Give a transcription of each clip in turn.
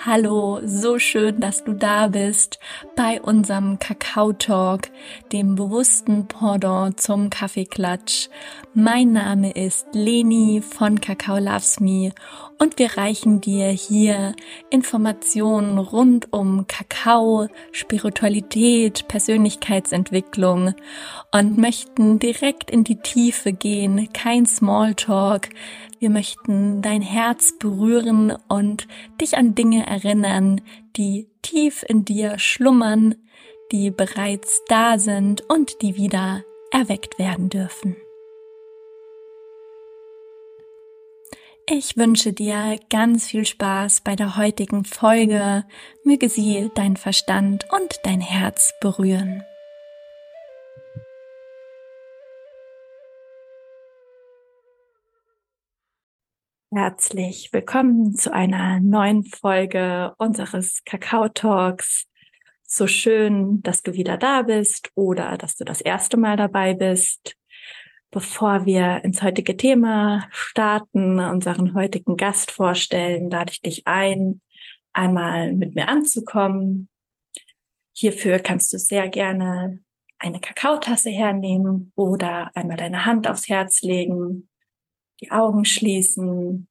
Hallo, so schön, dass du da bist bei unserem Kakao Talk, dem bewussten Pendant zum Kaffeeklatsch. Mein Name ist Leni von Kakao Loves Me und wir reichen dir hier Informationen rund um Kakao, Spiritualität, Persönlichkeitsentwicklung und möchten direkt in die Tiefe gehen, kein Smalltalk, wir möchten dein Herz berühren und dich an Dinge erinnern, die tief in dir schlummern, die bereits da sind und die wieder erweckt werden dürfen. Ich wünsche dir ganz viel Spaß bei der heutigen Folge. Möge sie dein Verstand und dein Herz berühren. Herzlich willkommen zu einer neuen Folge unseres Kakao Talks. So schön, dass du wieder da bist oder dass du das erste Mal dabei bist. Bevor wir ins heutige Thema starten, unseren heutigen Gast vorstellen, lade ich dich ein, einmal mit mir anzukommen. Hierfür kannst du sehr gerne eine Kakaotasse hernehmen oder einmal deine Hand aufs Herz legen die Augen schließen.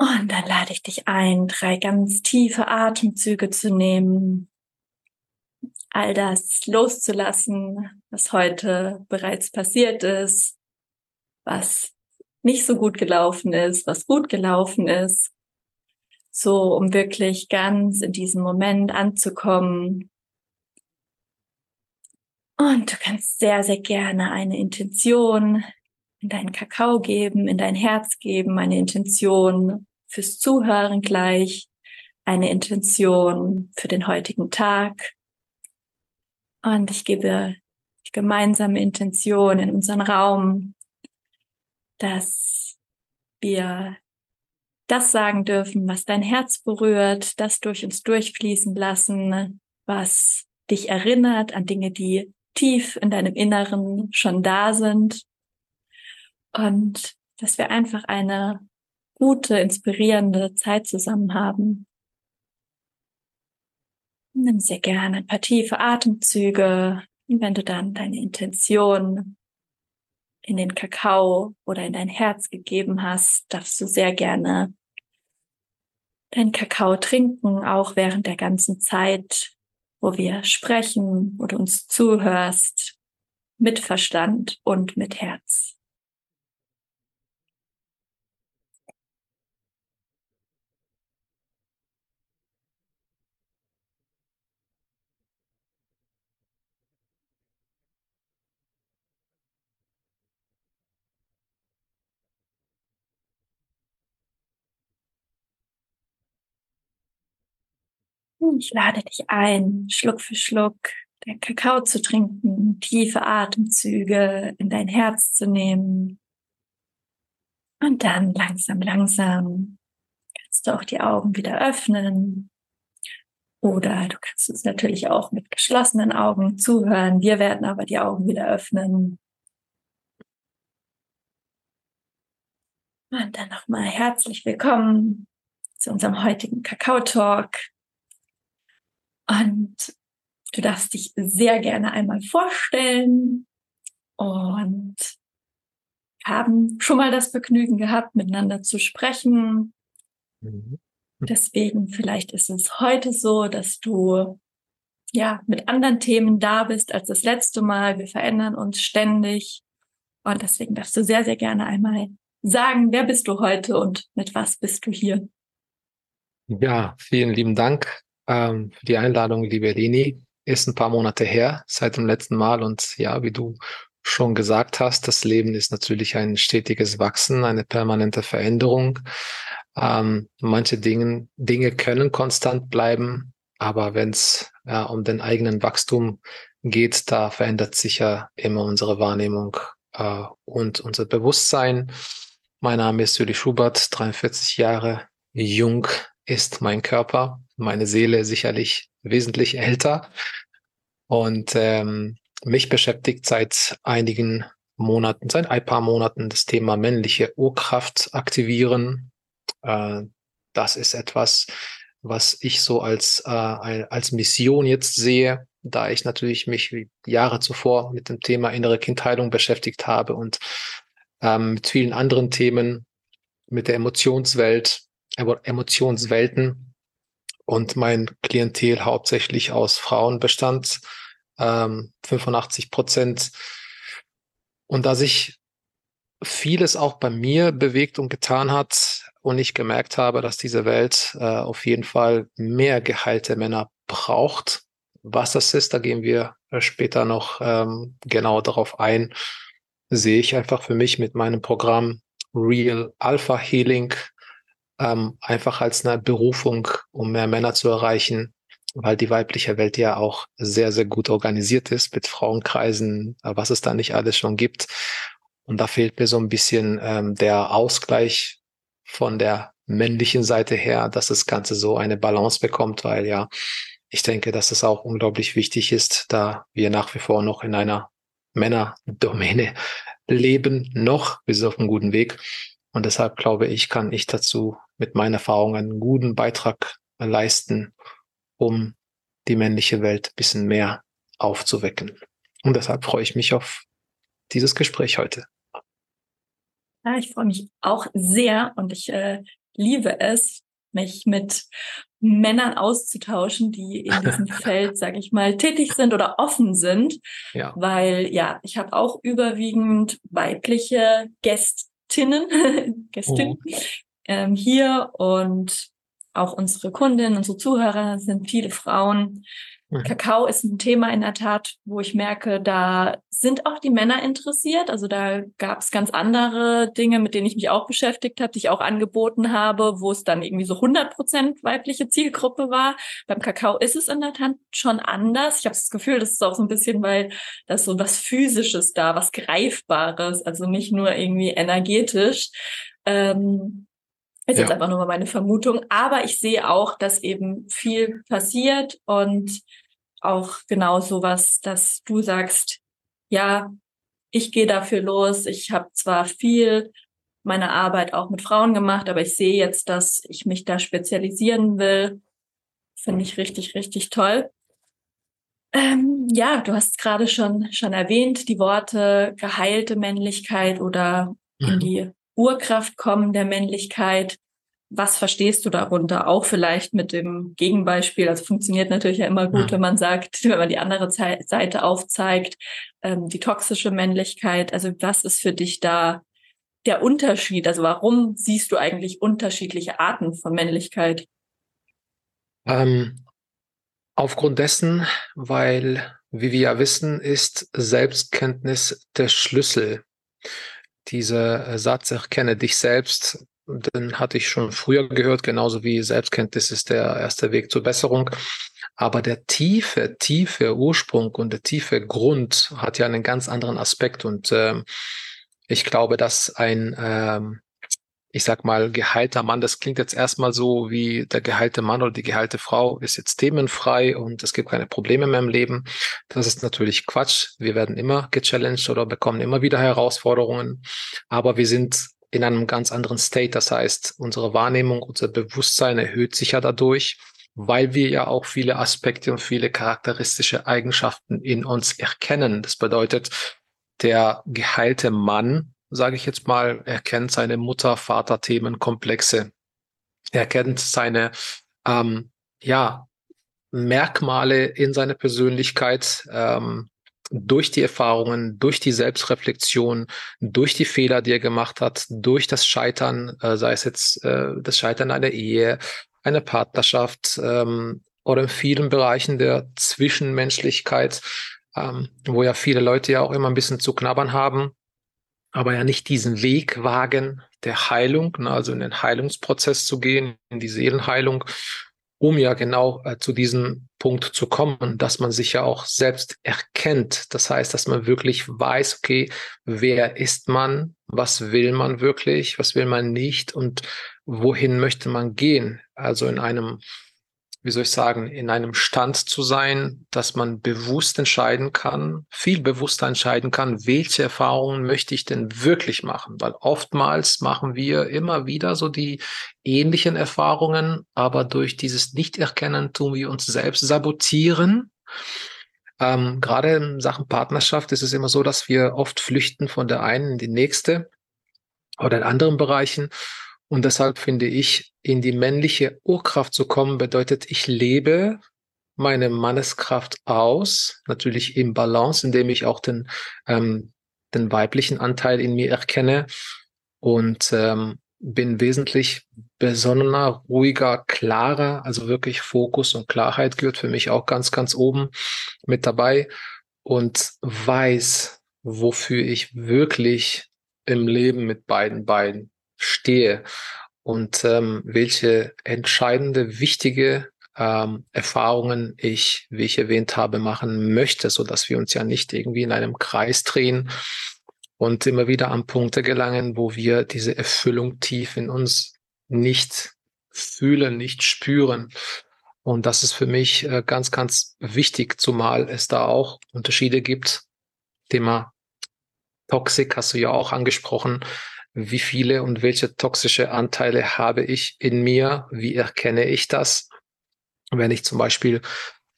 Und dann lade ich dich ein, drei ganz tiefe Atemzüge zu nehmen, all das loszulassen, was heute bereits passiert ist, was nicht so gut gelaufen ist, was gut gelaufen ist, so um wirklich ganz in diesem Moment anzukommen, und du kannst sehr, sehr gerne eine Intention in deinen Kakao geben, in dein Herz geben, eine Intention fürs Zuhören gleich, eine Intention für den heutigen Tag. Und ich gebe die gemeinsame Intention in unseren Raum, dass wir das sagen dürfen, was dein Herz berührt, das durch uns durchfließen lassen, was dich erinnert an Dinge, die tief in deinem Inneren schon da sind und dass wir einfach eine gute, inspirierende Zeit zusammen haben. Nimm sehr gerne ein paar tiefe Atemzüge und wenn du dann deine Intention in den Kakao oder in dein Herz gegeben hast, darfst du sehr gerne deinen Kakao trinken, auch während der ganzen Zeit, wo wir sprechen, wo du uns zuhörst, mit Verstand und mit Herz. Ich lade dich ein, Schluck für Schluck den Kakao zu trinken, tiefe Atemzüge in dein Herz zu nehmen. Und dann langsam, langsam kannst du auch die Augen wieder öffnen. Oder du kannst es natürlich auch mit geschlossenen Augen zuhören. Wir werden aber die Augen wieder öffnen. Und dann nochmal herzlich willkommen zu unserem heutigen Kakao-Talk. Und du darfst dich sehr gerne einmal vorstellen und haben schon mal das Vergnügen gehabt, miteinander zu sprechen. Mhm. Deswegen vielleicht ist es heute so, dass du ja mit anderen Themen da bist als das letzte Mal. Wir verändern uns ständig und deswegen darfst du sehr, sehr gerne einmal sagen, wer bist du heute und mit was bist du hier? Ja, vielen lieben Dank ähm, für die Einladung, liebe Leni. Ist ein paar Monate her seit dem letzten Mal und ja, wie du schon gesagt hast, das Leben ist natürlich ein stetiges Wachsen, eine permanente Veränderung. Ähm, manche Dinge, Dinge können konstant bleiben, aber wenn es ja, um den eigenen Wachstum geht, da verändert sich ja immer unsere Wahrnehmung äh, und unser Bewusstsein. Mein Name ist Juli Schubert, 43 Jahre jung ist mein Körper meine Seele sicherlich wesentlich älter. Und ähm, mich beschäftigt seit einigen Monaten, seit ein paar Monaten das Thema männliche Urkraft aktivieren. Äh, das ist etwas, was ich so als, äh, als Mission jetzt sehe, da ich natürlich mich wie Jahre zuvor mit dem Thema innere Kindheilung beschäftigt habe und ähm, mit vielen anderen Themen, mit der Emotionswelt, Emotionswelten und mein Klientel hauptsächlich aus Frauen bestand, ähm, 85 Prozent. Und da sich vieles auch bei mir bewegt und getan hat und ich gemerkt habe, dass diese Welt äh, auf jeden Fall mehr geheilte Männer braucht. Was das ist, da gehen wir äh, später noch ähm, genau darauf ein, sehe ich einfach für mich mit meinem Programm Real Alpha Healing ähm, einfach als eine Berufung, um mehr Männer zu erreichen, weil die weibliche Welt ja auch sehr, sehr gut organisiert ist mit Frauenkreisen, äh, was es da nicht alles schon gibt. Und da fehlt mir so ein bisschen ähm, der Ausgleich von der männlichen Seite her, dass das Ganze so eine Balance bekommt, weil ja, ich denke, dass es auch unglaublich wichtig ist, da wir nach wie vor noch in einer Männerdomäne leben, noch, wir sind auf einem guten Weg. Und deshalb glaube ich, kann ich dazu mit meinen Erfahrungen einen guten Beitrag leisten, um die männliche Welt ein bisschen mehr aufzuwecken. Und deshalb freue ich mich auf dieses Gespräch heute. Ja, ich freue mich auch sehr und ich äh, liebe es, mich mit Männern auszutauschen, die in diesem Feld, sage ich mal, tätig sind oder offen sind. Ja. Weil ja, ich habe auch überwiegend weibliche Gästinnen, Gästinnen oh. ähm, hier und auch unsere Kundinnen, unsere Zuhörer sind viele Frauen. Kakao ist ein Thema in der Tat, wo ich merke, da sind auch die Männer interessiert. Also da gab es ganz andere Dinge, mit denen ich mich auch beschäftigt habe, die ich auch angeboten habe, wo es dann irgendwie so 100 Prozent weibliche Zielgruppe war. Beim Kakao ist es in der Tat schon anders. Ich habe das Gefühl, das ist auch so ein bisschen, weil das so was Physisches da, was Greifbares, also nicht nur irgendwie energetisch. Ähm, ist ja. jetzt einfach nur mal meine Vermutung. Aber ich sehe auch, dass eben viel passiert und auch genau sowas, dass du sagst, ja, ich gehe dafür los. Ich habe zwar viel meine Arbeit auch mit Frauen gemacht, aber ich sehe jetzt, dass ich mich da spezialisieren will. Finde ich richtig, richtig toll. Ähm, ja, du hast gerade schon, schon erwähnt, die Worte geheilte Männlichkeit oder mhm. in die Urkraft kommen der Männlichkeit. Was verstehst du darunter? Auch vielleicht mit dem Gegenbeispiel. Also funktioniert natürlich ja immer gut, ja. wenn man sagt, wenn man die andere Seite aufzeigt, ähm, die toxische Männlichkeit. Also was ist für dich da der Unterschied? Also warum siehst du eigentlich unterschiedliche Arten von Männlichkeit? Ähm, aufgrund dessen, weil, wie wir ja wissen, ist Selbstkenntnis der Schlüssel dieser äh, Satz, erkenne dich selbst, den hatte ich schon früher gehört, genauso wie Selbstkenntnis ist der erste Weg zur Besserung. Aber der tiefe, tiefe Ursprung und der tiefe Grund hat ja einen ganz anderen Aspekt. Und ähm, ich glaube, dass ein, ähm, ich sag mal, geheilter Mann, das klingt jetzt erstmal so wie der geheilte Mann oder die geheilte Frau ist jetzt themenfrei und es gibt keine Probleme mehr im Leben. Das ist natürlich Quatsch. Wir werden immer gechallenged oder bekommen immer wieder Herausforderungen. Aber wir sind in einem ganz anderen State. Das heißt, unsere Wahrnehmung, unser Bewusstsein erhöht sich ja dadurch, weil wir ja auch viele Aspekte und viele charakteristische Eigenschaften in uns erkennen. Das bedeutet, der geheilte Mann sage ich jetzt mal, er kennt seine Mutter-Vater-Themenkomplexe. Er kennt seine ähm, ja, Merkmale in seiner Persönlichkeit ähm, durch die Erfahrungen, durch die Selbstreflexion, durch die Fehler, die er gemacht hat, durch das Scheitern, äh, sei es jetzt äh, das Scheitern einer Ehe, einer Partnerschaft ähm, oder in vielen Bereichen der Zwischenmenschlichkeit, ähm, wo ja viele Leute ja auch immer ein bisschen zu knabbern haben aber ja nicht diesen Weg wagen der Heilung, ne, also in den Heilungsprozess zu gehen, in die Seelenheilung, um ja genau äh, zu diesem Punkt zu kommen, dass man sich ja auch selbst erkennt. Das heißt, dass man wirklich weiß, okay, wer ist man, was will man wirklich, was will man nicht und wohin möchte man gehen. Also in einem wie soll ich sagen, in einem Stand zu sein, dass man bewusst entscheiden kann, viel bewusster entscheiden kann, welche Erfahrungen möchte ich denn wirklich machen? Weil oftmals machen wir immer wieder so die ähnlichen Erfahrungen, aber durch dieses Nichterkennen tun wir uns selbst sabotieren. Ähm, gerade in Sachen Partnerschaft ist es immer so, dass wir oft flüchten von der einen in die nächste oder in anderen Bereichen und deshalb finde ich, in die männliche Urkraft zu kommen, bedeutet, ich lebe meine Manneskraft aus, natürlich im Balance, indem ich auch den, ähm, den weiblichen Anteil in mir erkenne und ähm, bin wesentlich besonnener, ruhiger, klarer, also wirklich Fokus und Klarheit gehört für mich auch ganz, ganz oben mit dabei und weiß, wofür ich wirklich im Leben mit beiden Beinen stehe und ähm, welche entscheidende, wichtige ähm, Erfahrungen ich, wie ich erwähnt habe, machen möchte, so dass wir uns ja nicht irgendwie in einem Kreis drehen und immer wieder an Punkte gelangen, wo wir diese Erfüllung tief in uns nicht fühlen, nicht spüren. Und das ist für mich äh, ganz, ganz wichtig, zumal es da auch Unterschiede gibt. Thema Toxik hast du ja auch angesprochen wie viele und welche toxische Anteile habe ich in mir, wie erkenne ich das. Wenn ich zum Beispiel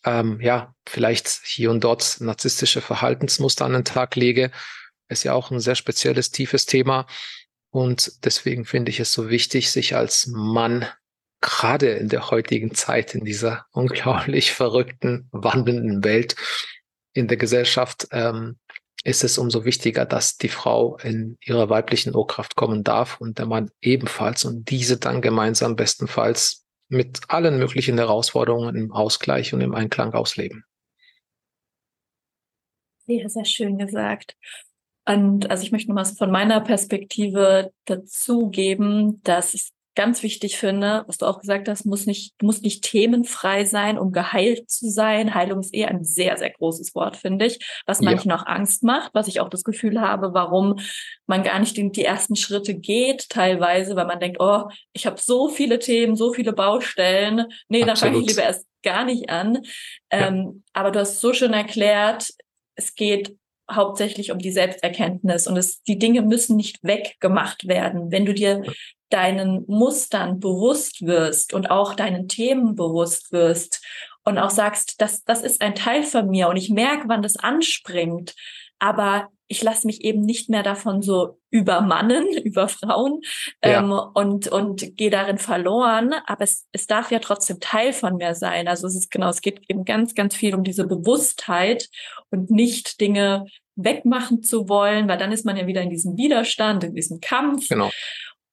ähm, ja vielleicht hier und dort narzisstische Verhaltensmuster an den Tag lege, ist ja auch ein sehr spezielles, tiefes Thema. Und deswegen finde ich es so wichtig, sich als Mann gerade in der heutigen Zeit, in dieser unglaublich verrückten, wandelnden Welt, in der Gesellschaft ähm, ist es umso wichtiger, dass die Frau in ihrer weiblichen Urkraft kommen darf und der Mann ebenfalls und diese dann gemeinsam bestenfalls mit allen möglichen Herausforderungen im Ausgleich und im Einklang ausleben. Sehr, sehr schön gesagt. Und also ich möchte nochmal von meiner Perspektive dazugeben, dass ich ganz wichtig finde, was du auch gesagt hast, muss nicht, muss nicht themenfrei sein, um geheilt zu sein. Heilung ist eher ein sehr, sehr großes Wort, finde ich, was manchen ja. auch Angst macht, was ich auch das Gefühl habe, warum man gar nicht in die ersten Schritte geht, teilweise, weil man denkt, oh, ich habe so viele Themen, so viele Baustellen. Nee, da fange ich lieber erst gar nicht an. Ja. Ähm, aber du hast so schön erklärt, es geht hauptsächlich um die Selbsterkenntnis und es, die Dinge müssen nicht weggemacht werden. Wenn du dir deinen Mustern bewusst wirst und auch deinen Themen bewusst wirst und auch sagst, das, das ist ein Teil von mir und ich merke, wann das anspringt, aber ich lasse mich eben nicht mehr davon so übermannen, über Frauen ja. ähm, und, und gehe darin verloren. Aber es, es darf ja trotzdem Teil von mir sein. Also es ist genau, es geht eben ganz, ganz viel um diese Bewusstheit und nicht Dinge wegmachen zu wollen, weil dann ist man ja wieder in diesem Widerstand, in diesem Kampf. Genau.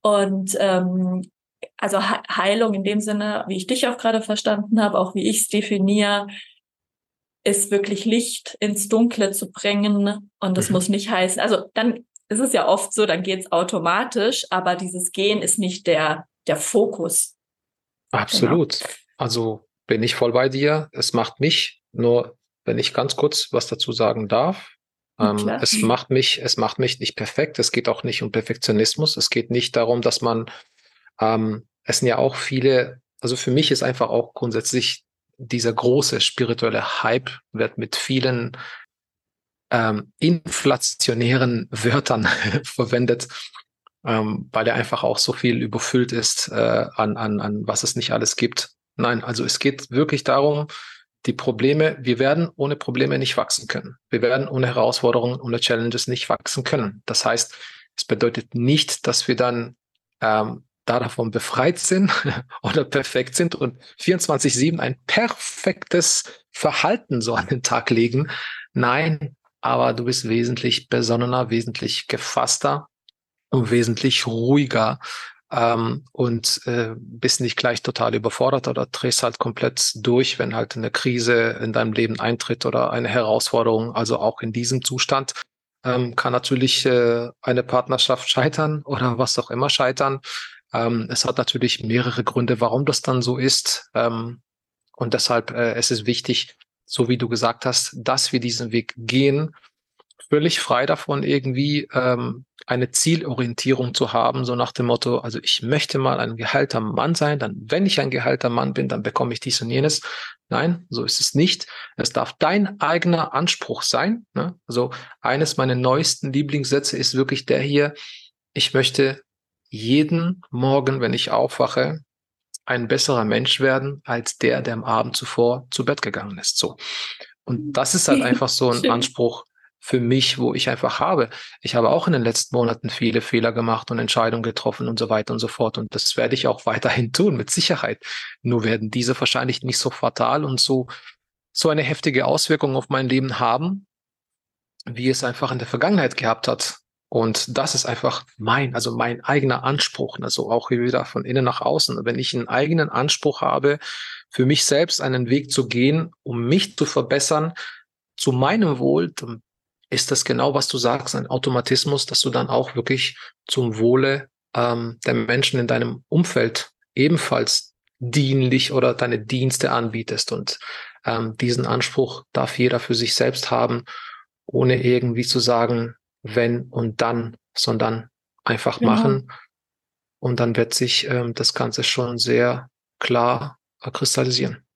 Und ähm, also Heilung in dem Sinne, wie ich dich auch gerade verstanden habe, auch wie ich es definiere, ist wirklich Licht ins Dunkle zu bringen. Und das mhm. muss nicht heißen, also dann ist es ja oft so, dann geht es automatisch, aber dieses Gehen ist nicht der, der Fokus. Absolut. Genau. Also bin ich voll bei dir. Es macht mich, nur wenn ich ganz kurz was dazu sagen darf, ähm, es macht mich, es macht mich nicht perfekt. Es geht auch nicht um Perfektionismus. Es geht nicht darum, dass man, ähm, es sind ja auch viele, also für mich ist einfach auch grundsätzlich dieser große spirituelle Hype wird mit vielen ähm, inflationären Wörtern verwendet, ähm, weil er einfach auch so viel überfüllt ist äh, an, an, an was es nicht alles gibt. Nein, also es geht wirklich darum, die Probleme, wir werden ohne Probleme nicht wachsen können. Wir werden ohne Herausforderungen, ohne Challenges nicht wachsen können. Das heißt, es bedeutet nicht, dass wir dann ähm, da davon befreit sind oder perfekt sind und 24-7 ein perfektes Verhalten so an den Tag legen. Nein, aber du bist wesentlich besonnener, wesentlich gefasster und wesentlich ruhiger ähm, und äh, bist nicht gleich total überfordert oder drehst halt komplett durch, wenn halt eine Krise in deinem Leben eintritt oder eine Herausforderung. Also auch in diesem Zustand ähm, kann natürlich äh, eine Partnerschaft scheitern oder was auch immer scheitern. Ähm, es hat natürlich mehrere Gründe, warum das dann so ist. Ähm, und deshalb äh, es ist wichtig, so wie du gesagt hast, dass wir diesen Weg gehen völlig frei davon, irgendwie ähm, eine Zielorientierung zu haben, so nach dem Motto, also ich möchte mal ein gehalter Mann sein, dann wenn ich ein gehalter Mann bin, dann bekomme ich dies und jenes. Nein, so ist es nicht. Es darf dein eigener Anspruch sein. Ne? Also eines meiner neuesten Lieblingssätze ist wirklich der hier, ich möchte jeden Morgen, wenn ich aufwache, ein besserer Mensch werden als der, der am Abend zuvor zu Bett gegangen ist. So. Und das ist halt einfach so ein Anspruch, für mich, wo ich einfach habe. Ich habe auch in den letzten Monaten viele Fehler gemacht und Entscheidungen getroffen und so weiter und so fort. Und das werde ich auch weiterhin tun, mit Sicherheit. Nur werden diese wahrscheinlich nicht so fatal und so, so eine heftige Auswirkung auf mein Leben haben, wie es einfach in der Vergangenheit gehabt hat. Und das ist einfach mein, also mein eigener Anspruch, also auch wieder von innen nach außen. Wenn ich einen eigenen Anspruch habe, für mich selbst einen Weg zu gehen, um mich zu verbessern, zu meinem Wohl, dann ist das genau, was du sagst, ein Automatismus, dass du dann auch wirklich zum Wohle ähm, der Menschen in deinem Umfeld ebenfalls dienlich oder deine Dienste anbietest. Und ähm, diesen Anspruch darf jeder für sich selbst haben, ohne irgendwie zu sagen, wenn und dann, sondern einfach genau. machen. Und dann wird sich ähm, das Ganze schon sehr klar äh, kristallisieren.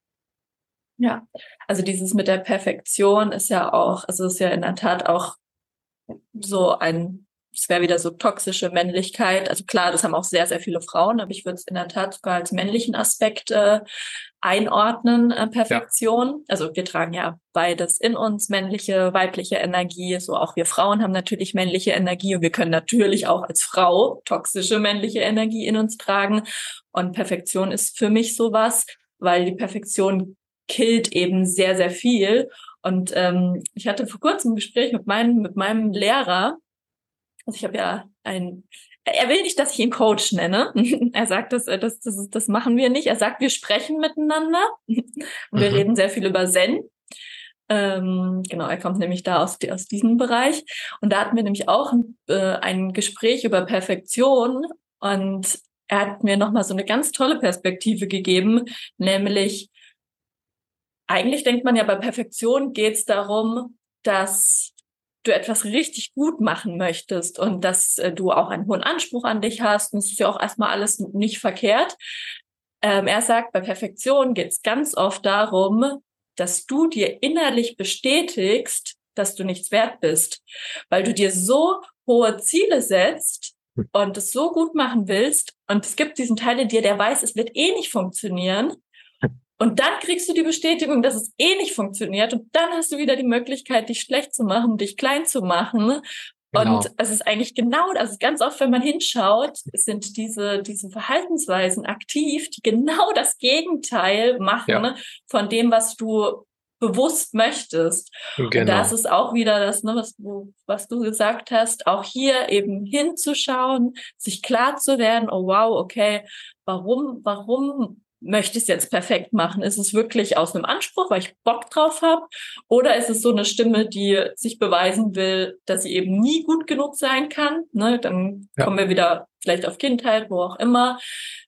Ja, also dieses mit der Perfektion ist ja auch, also ist ja in der Tat auch so ein, es wäre wieder so toxische Männlichkeit. Also klar, das haben auch sehr, sehr viele Frauen, aber ich würde es in der Tat sogar als männlichen Aspekt äh, einordnen, äh, Perfektion. Ja. Also wir tragen ja beides in uns, männliche, weibliche Energie. So auch wir Frauen haben natürlich männliche Energie und wir können natürlich auch als Frau toxische männliche Energie in uns tragen. Und Perfektion ist für mich sowas, weil die Perfektion killt eben sehr, sehr viel. Und ähm, ich hatte vor kurzem ein Gespräch mit meinem, mit meinem Lehrer. Also ich habe ja ein, er will nicht, dass ich ihn Coach nenne. er sagt, das, das, das, das machen wir nicht. Er sagt, wir sprechen miteinander. Und wir mhm. reden sehr viel über Zen. Ähm, genau, er kommt nämlich da aus, aus diesem Bereich. Und da hatten wir nämlich auch ein, äh, ein Gespräch über Perfektion. Und er hat mir nochmal so eine ganz tolle Perspektive gegeben, nämlich eigentlich denkt man ja, bei Perfektion geht es darum, dass du etwas richtig gut machen möchtest und dass äh, du auch einen hohen Anspruch an dich hast. Und es ist ja auch erstmal alles nicht verkehrt. Ähm, er sagt, bei Perfektion geht es ganz oft darum, dass du dir innerlich bestätigst, dass du nichts wert bist, weil du dir so hohe Ziele setzt hm. und es so gut machen willst. Und es gibt diesen Teil in dir, der weiß, es wird eh nicht funktionieren. Und dann kriegst du die Bestätigung, dass es eh nicht funktioniert. Und dann hast du wieder die Möglichkeit, dich schlecht zu machen, dich klein zu machen. Genau. Und es ist eigentlich genau, also ganz oft, wenn man hinschaut, sind diese, diese Verhaltensweisen aktiv, die genau das Gegenteil machen ja. von dem, was du bewusst möchtest. Genau. Und das ist auch wieder das, ne, was du, was du gesagt hast, auch hier eben hinzuschauen, sich klar zu werden, oh wow, okay, warum, warum möchte ich es jetzt perfekt machen? Ist es wirklich aus einem Anspruch, weil ich Bock drauf habe? Oder ist es so eine Stimme, die sich beweisen will, dass sie eben nie gut genug sein kann? Ne? Dann ja. kommen wir wieder vielleicht auf Kindheit, wo auch immer.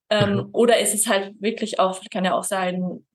Ähm, mhm. Oder ist es halt wirklich auch, kann ja auch sein,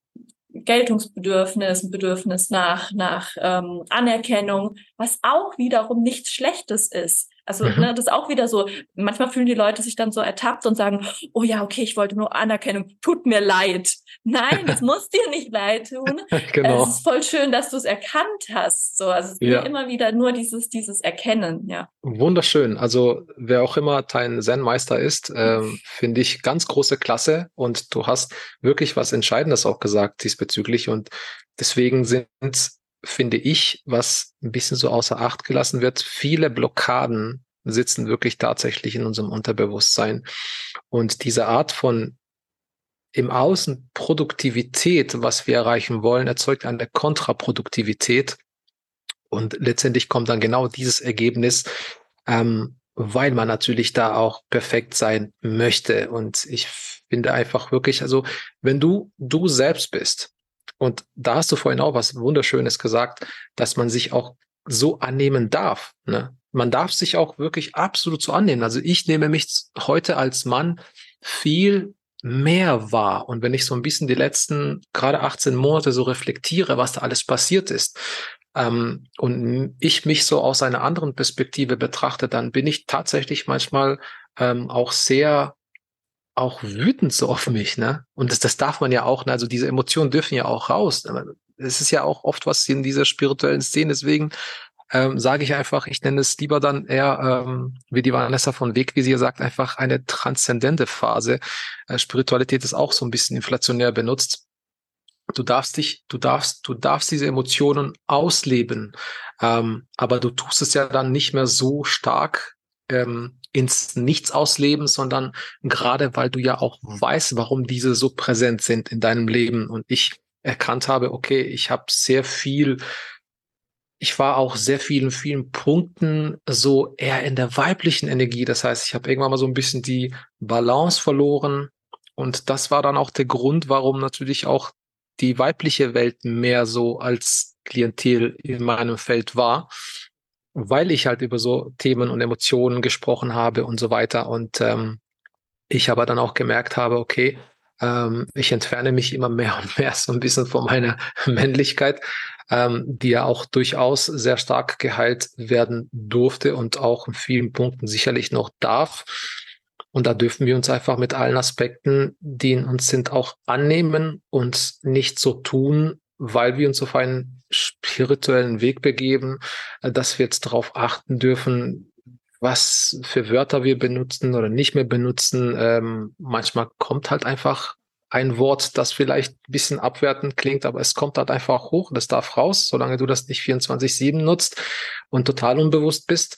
Geltungsbedürfnis, ein Bedürfnis nach, nach ähm, Anerkennung, was auch wiederum nichts Schlechtes ist. Also mhm. ne, das ist auch wieder so, manchmal fühlen die Leute sich dann so ertappt und sagen, oh ja, okay, ich wollte nur Anerkennung, tut mir leid. Nein, es muss dir nicht leid tun. genau. Es ist voll schön, dass du es erkannt hast. So, also es ja. immer wieder nur dieses, dieses Erkennen, ja. Wunderschön. Also wer auch immer dein Zen-Meister ist, ähm, finde ich ganz große Klasse und du hast wirklich was Entscheidendes auch gesagt diesbezüglich und deswegen sind finde ich, was ein bisschen so außer Acht gelassen wird. Viele Blockaden sitzen wirklich tatsächlich in unserem Unterbewusstsein. Und diese Art von im Außen Produktivität, was wir erreichen wollen, erzeugt eine Kontraproduktivität. Und letztendlich kommt dann genau dieses Ergebnis, ähm, weil man natürlich da auch perfekt sein möchte. Und ich finde einfach wirklich, also wenn du du selbst bist, und da hast du vorhin auch was Wunderschönes gesagt, dass man sich auch so annehmen darf. Ne? Man darf sich auch wirklich absolut so annehmen. Also ich nehme mich heute als Mann viel mehr wahr. Und wenn ich so ein bisschen die letzten gerade 18 Monate so reflektiere, was da alles passiert ist, ähm, und ich mich so aus einer anderen Perspektive betrachte, dann bin ich tatsächlich manchmal ähm, auch sehr auch wütend so auf mich, ne? Und das, das darf man ja auch, ne? also diese Emotionen dürfen ja auch raus. Es ist ja auch oft was in dieser spirituellen Szene, deswegen ähm, sage ich einfach, ich nenne es lieber dann eher, ähm, wie die Vanessa von Wegvisier sagt, einfach eine transzendente Phase. Äh, Spiritualität ist auch so ein bisschen inflationär benutzt. Du darfst dich, du darfst, du darfst diese Emotionen ausleben, ähm, aber du tust es ja dann nicht mehr so stark ähm, ins Nichts ausleben, sondern gerade weil du ja auch weißt, warum diese so präsent sind in deinem Leben und ich erkannt habe, okay, ich habe sehr viel ich war auch sehr vielen, vielen Punkten so eher in der weiblichen Energie. Das heißt, ich habe irgendwann mal so ein bisschen die Balance verloren. Und das war dann auch der Grund, warum natürlich auch die weibliche Welt mehr so als Klientel in meinem Feld war, weil ich halt über so Themen und Emotionen gesprochen habe und so weiter. Und ähm, ich aber dann auch gemerkt habe, okay, ähm, ich entferne mich immer mehr und mehr so ein bisschen von meiner Männlichkeit ähm, die ja auch durchaus sehr stark geheilt werden durfte und auch in vielen Punkten sicherlich noch darf. Und da dürfen wir uns einfach mit allen Aspekten, die in uns sind, auch annehmen und nicht so tun, weil wir uns auf einen spirituellen Weg begeben, äh, dass wir jetzt darauf achten dürfen, was für Wörter wir benutzen oder nicht mehr benutzen. Ähm, manchmal kommt halt einfach ein Wort, das vielleicht ein bisschen abwertend klingt, aber es kommt halt einfach hoch, das darf raus, solange du das nicht 24-7 nutzt und total unbewusst bist.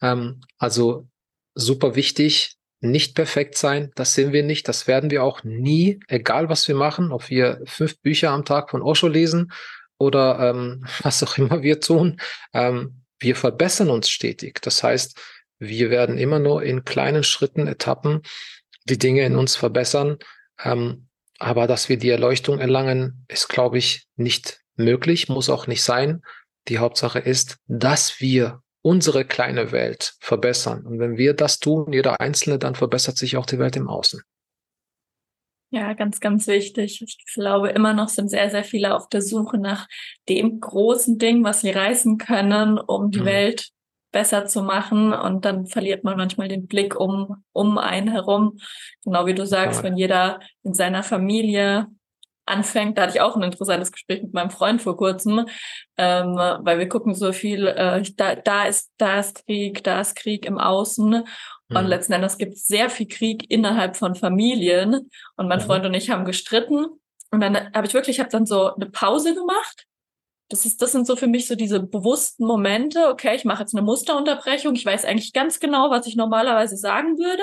Ähm, also super wichtig, nicht perfekt sein, das sind wir nicht, das werden wir auch nie, egal was wir machen, ob wir fünf Bücher am Tag von Osho lesen oder ähm, was auch immer wir tun. Ähm, wir verbessern uns stetig. Das heißt, wir werden immer nur in kleinen Schritten, Etappen die Dinge in uns verbessern. Ähm, aber dass wir die Erleuchtung erlangen, ist, glaube ich, nicht möglich, muss auch nicht sein. Die Hauptsache ist, dass wir unsere kleine Welt verbessern. Und wenn wir das tun, jeder Einzelne, dann verbessert sich auch die Welt im Außen. Ja, ganz, ganz wichtig. Ich glaube, immer noch sind sehr, sehr viele auf der Suche nach dem großen Ding, was sie reißen können, um die mhm. Welt besser zu machen. Und dann verliert man manchmal den Blick um, um einen herum. Genau wie du sagst, wenn jeder in seiner Familie anfängt, da hatte ich auch ein interessantes Gespräch mit meinem Freund vor kurzem, ähm, weil wir gucken so viel, äh, da, da ist, da ist Krieg, da ist Krieg im Außen. Und mhm. letzten Endes gibt es sehr viel Krieg innerhalb von Familien. Und mein mhm. Freund und ich haben gestritten. Und dann habe ich wirklich, ich habe dann so eine Pause gemacht das ist, das sind so für mich so diese bewussten Momente. Okay, ich mache jetzt eine Musterunterbrechung. Ich weiß eigentlich ganz genau, was ich normalerweise sagen würde.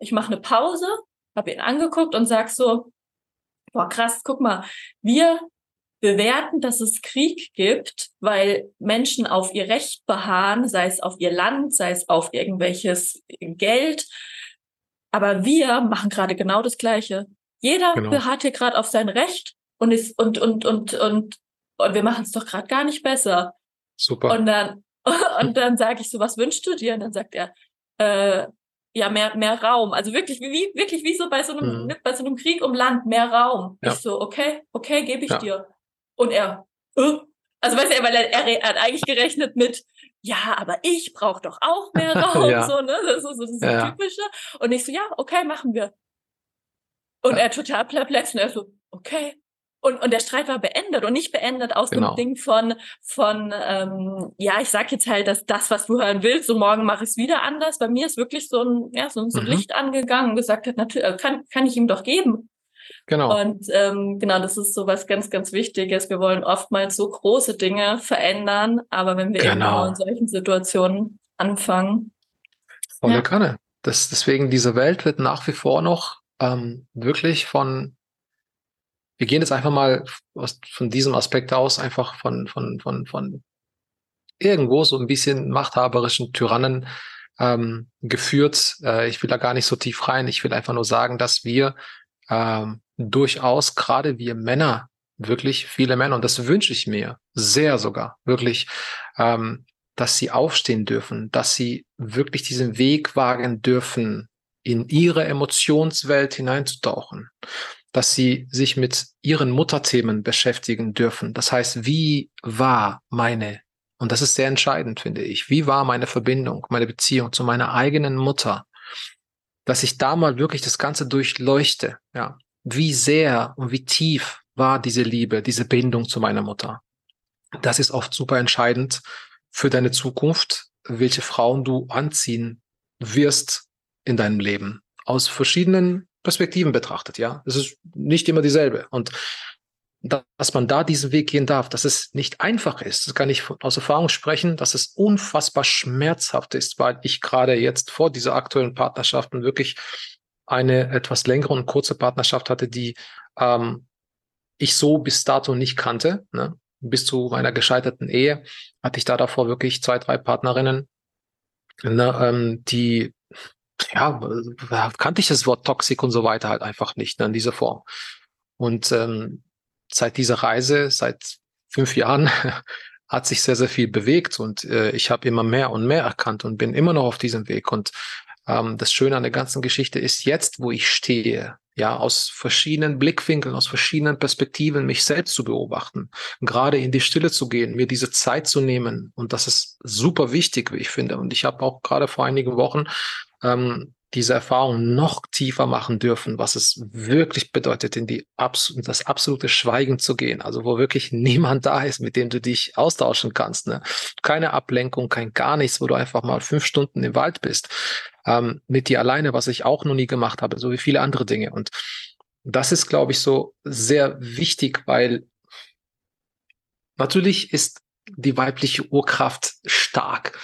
Ich mache eine Pause, habe ihn angeguckt und sag so, boah, krass, guck mal, wir bewerten, dass es Krieg gibt, weil Menschen auf ihr Recht beharren, sei es auf ihr Land, sei es auf irgendwelches Geld. Aber wir machen gerade genau das Gleiche. Jeder genau. beharrt hier gerade auf sein Recht und ist und und und und und wir machen es doch gerade gar nicht besser. Super. Und dann, und dann sage ich so, was wünschst du dir? Und dann sagt er, äh, ja, mehr, mehr Raum. Also wirklich, wie, wirklich wie so bei so einem, mhm. bei so einem Krieg um Land, mehr Raum. Ja. Ich so, okay, okay, gebe ich ja. dir. Und er, äh? also weißt du, weil er, er hat eigentlich gerechnet mit, ja, aber ich brauche doch auch mehr Raum, ja. so, ne? Das ist so das ja. typische. Und ich so, ja, okay, machen wir. Und er total perplex und er so, okay. Und, und der Streit war beendet und nicht beendet aus genau. dem Ding von, von ähm, ja, ich sag jetzt halt, dass das, was du hören willst, so morgen mache ich es wieder anders. Bei mir ist wirklich so ein, ja, so, so ein mhm. Licht angegangen und gesagt hat, natürlich, äh, kann, kann ich ihm doch geben. Genau. Und ähm, genau, das ist so was ganz, ganz Wichtiges. Wir wollen oftmals so große Dinge verändern, aber wenn wir genau. in solchen Situationen anfangen. Volle ja. Kanne. Das, deswegen, diese Welt wird nach wie vor noch ähm, wirklich von wir gehen jetzt einfach mal aus, von diesem Aspekt aus, einfach von, von, von, von irgendwo so ein bisschen machthaberischen Tyrannen ähm, geführt. Äh, ich will da gar nicht so tief rein. Ich will einfach nur sagen, dass wir ähm, durchaus, gerade wir Männer, wirklich viele Männer, und das wünsche ich mir sehr sogar, wirklich, ähm, dass sie aufstehen dürfen, dass sie wirklich diesen Weg wagen dürfen, in ihre Emotionswelt hineinzutauchen dass sie sich mit ihren Mutterthemen beschäftigen dürfen. Das heißt, wie war meine, und das ist sehr entscheidend, finde ich, wie war meine Verbindung, meine Beziehung zu meiner eigenen Mutter, dass ich da mal wirklich das Ganze durchleuchte, ja. Wie sehr und wie tief war diese Liebe, diese Bindung zu meiner Mutter. Das ist oft super entscheidend für deine Zukunft, welche Frauen du anziehen wirst in deinem Leben. Aus verschiedenen Perspektiven betrachtet, ja. Es ist nicht immer dieselbe. Und dass man da diesen Weg gehen darf, dass es nicht einfach ist, das kann ich aus Erfahrung sprechen, dass es unfassbar schmerzhaft ist, weil ich gerade jetzt vor dieser aktuellen Partnerschaften wirklich eine etwas längere und kurze Partnerschaft hatte, die ähm, ich so bis dato nicht kannte. Ne? Bis zu meiner gescheiterten Ehe hatte ich da davor wirklich zwei, drei Partnerinnen, ne, ähm, die ja, kannte ich das Wort Toxik und so weiter halt einfach nicht ne, in dieser Form. Und ähm, seit dieser Reise, seit fünf Jahren, hat sich sehr, sehr viel bewegt und äh, ich habe immer mehr und mehr erkannt und bin immer noch auf diesem Weg. Und ähm, das Schöne an der ganzen Geschichte ist jetzt, wo ich stehe, ja, aus verschiedenen Blickwinkeln, aus verschiedenen Perspektiven mich selbst zu beobachten, gerade in die Stille zu gehen, mir diese Zeit zu nehmen. Und das ist super wichtig, wie ich finde. Und ich habe auch gerade vor einigen Wochen ähm, diese Erfahrung noch tiefer machen dürfen, was es wirklich bedeutet, in die Abs das absolute Schweigen zu gehen, also wo wirklich niemand da ist, mit dem du dich austauschen kannst. Ne? Keine Ablenkung, kein gar nichts, wo du einfach mal fünf Stunden im Wald bist, ähm, mit dir alleine, was ich auch noch nie gemacht habe, so wie viele andere Dinge. Und das ist, glaube ich, so sehr wichtig, weil natürlich ist die weibliche Urkraft stark.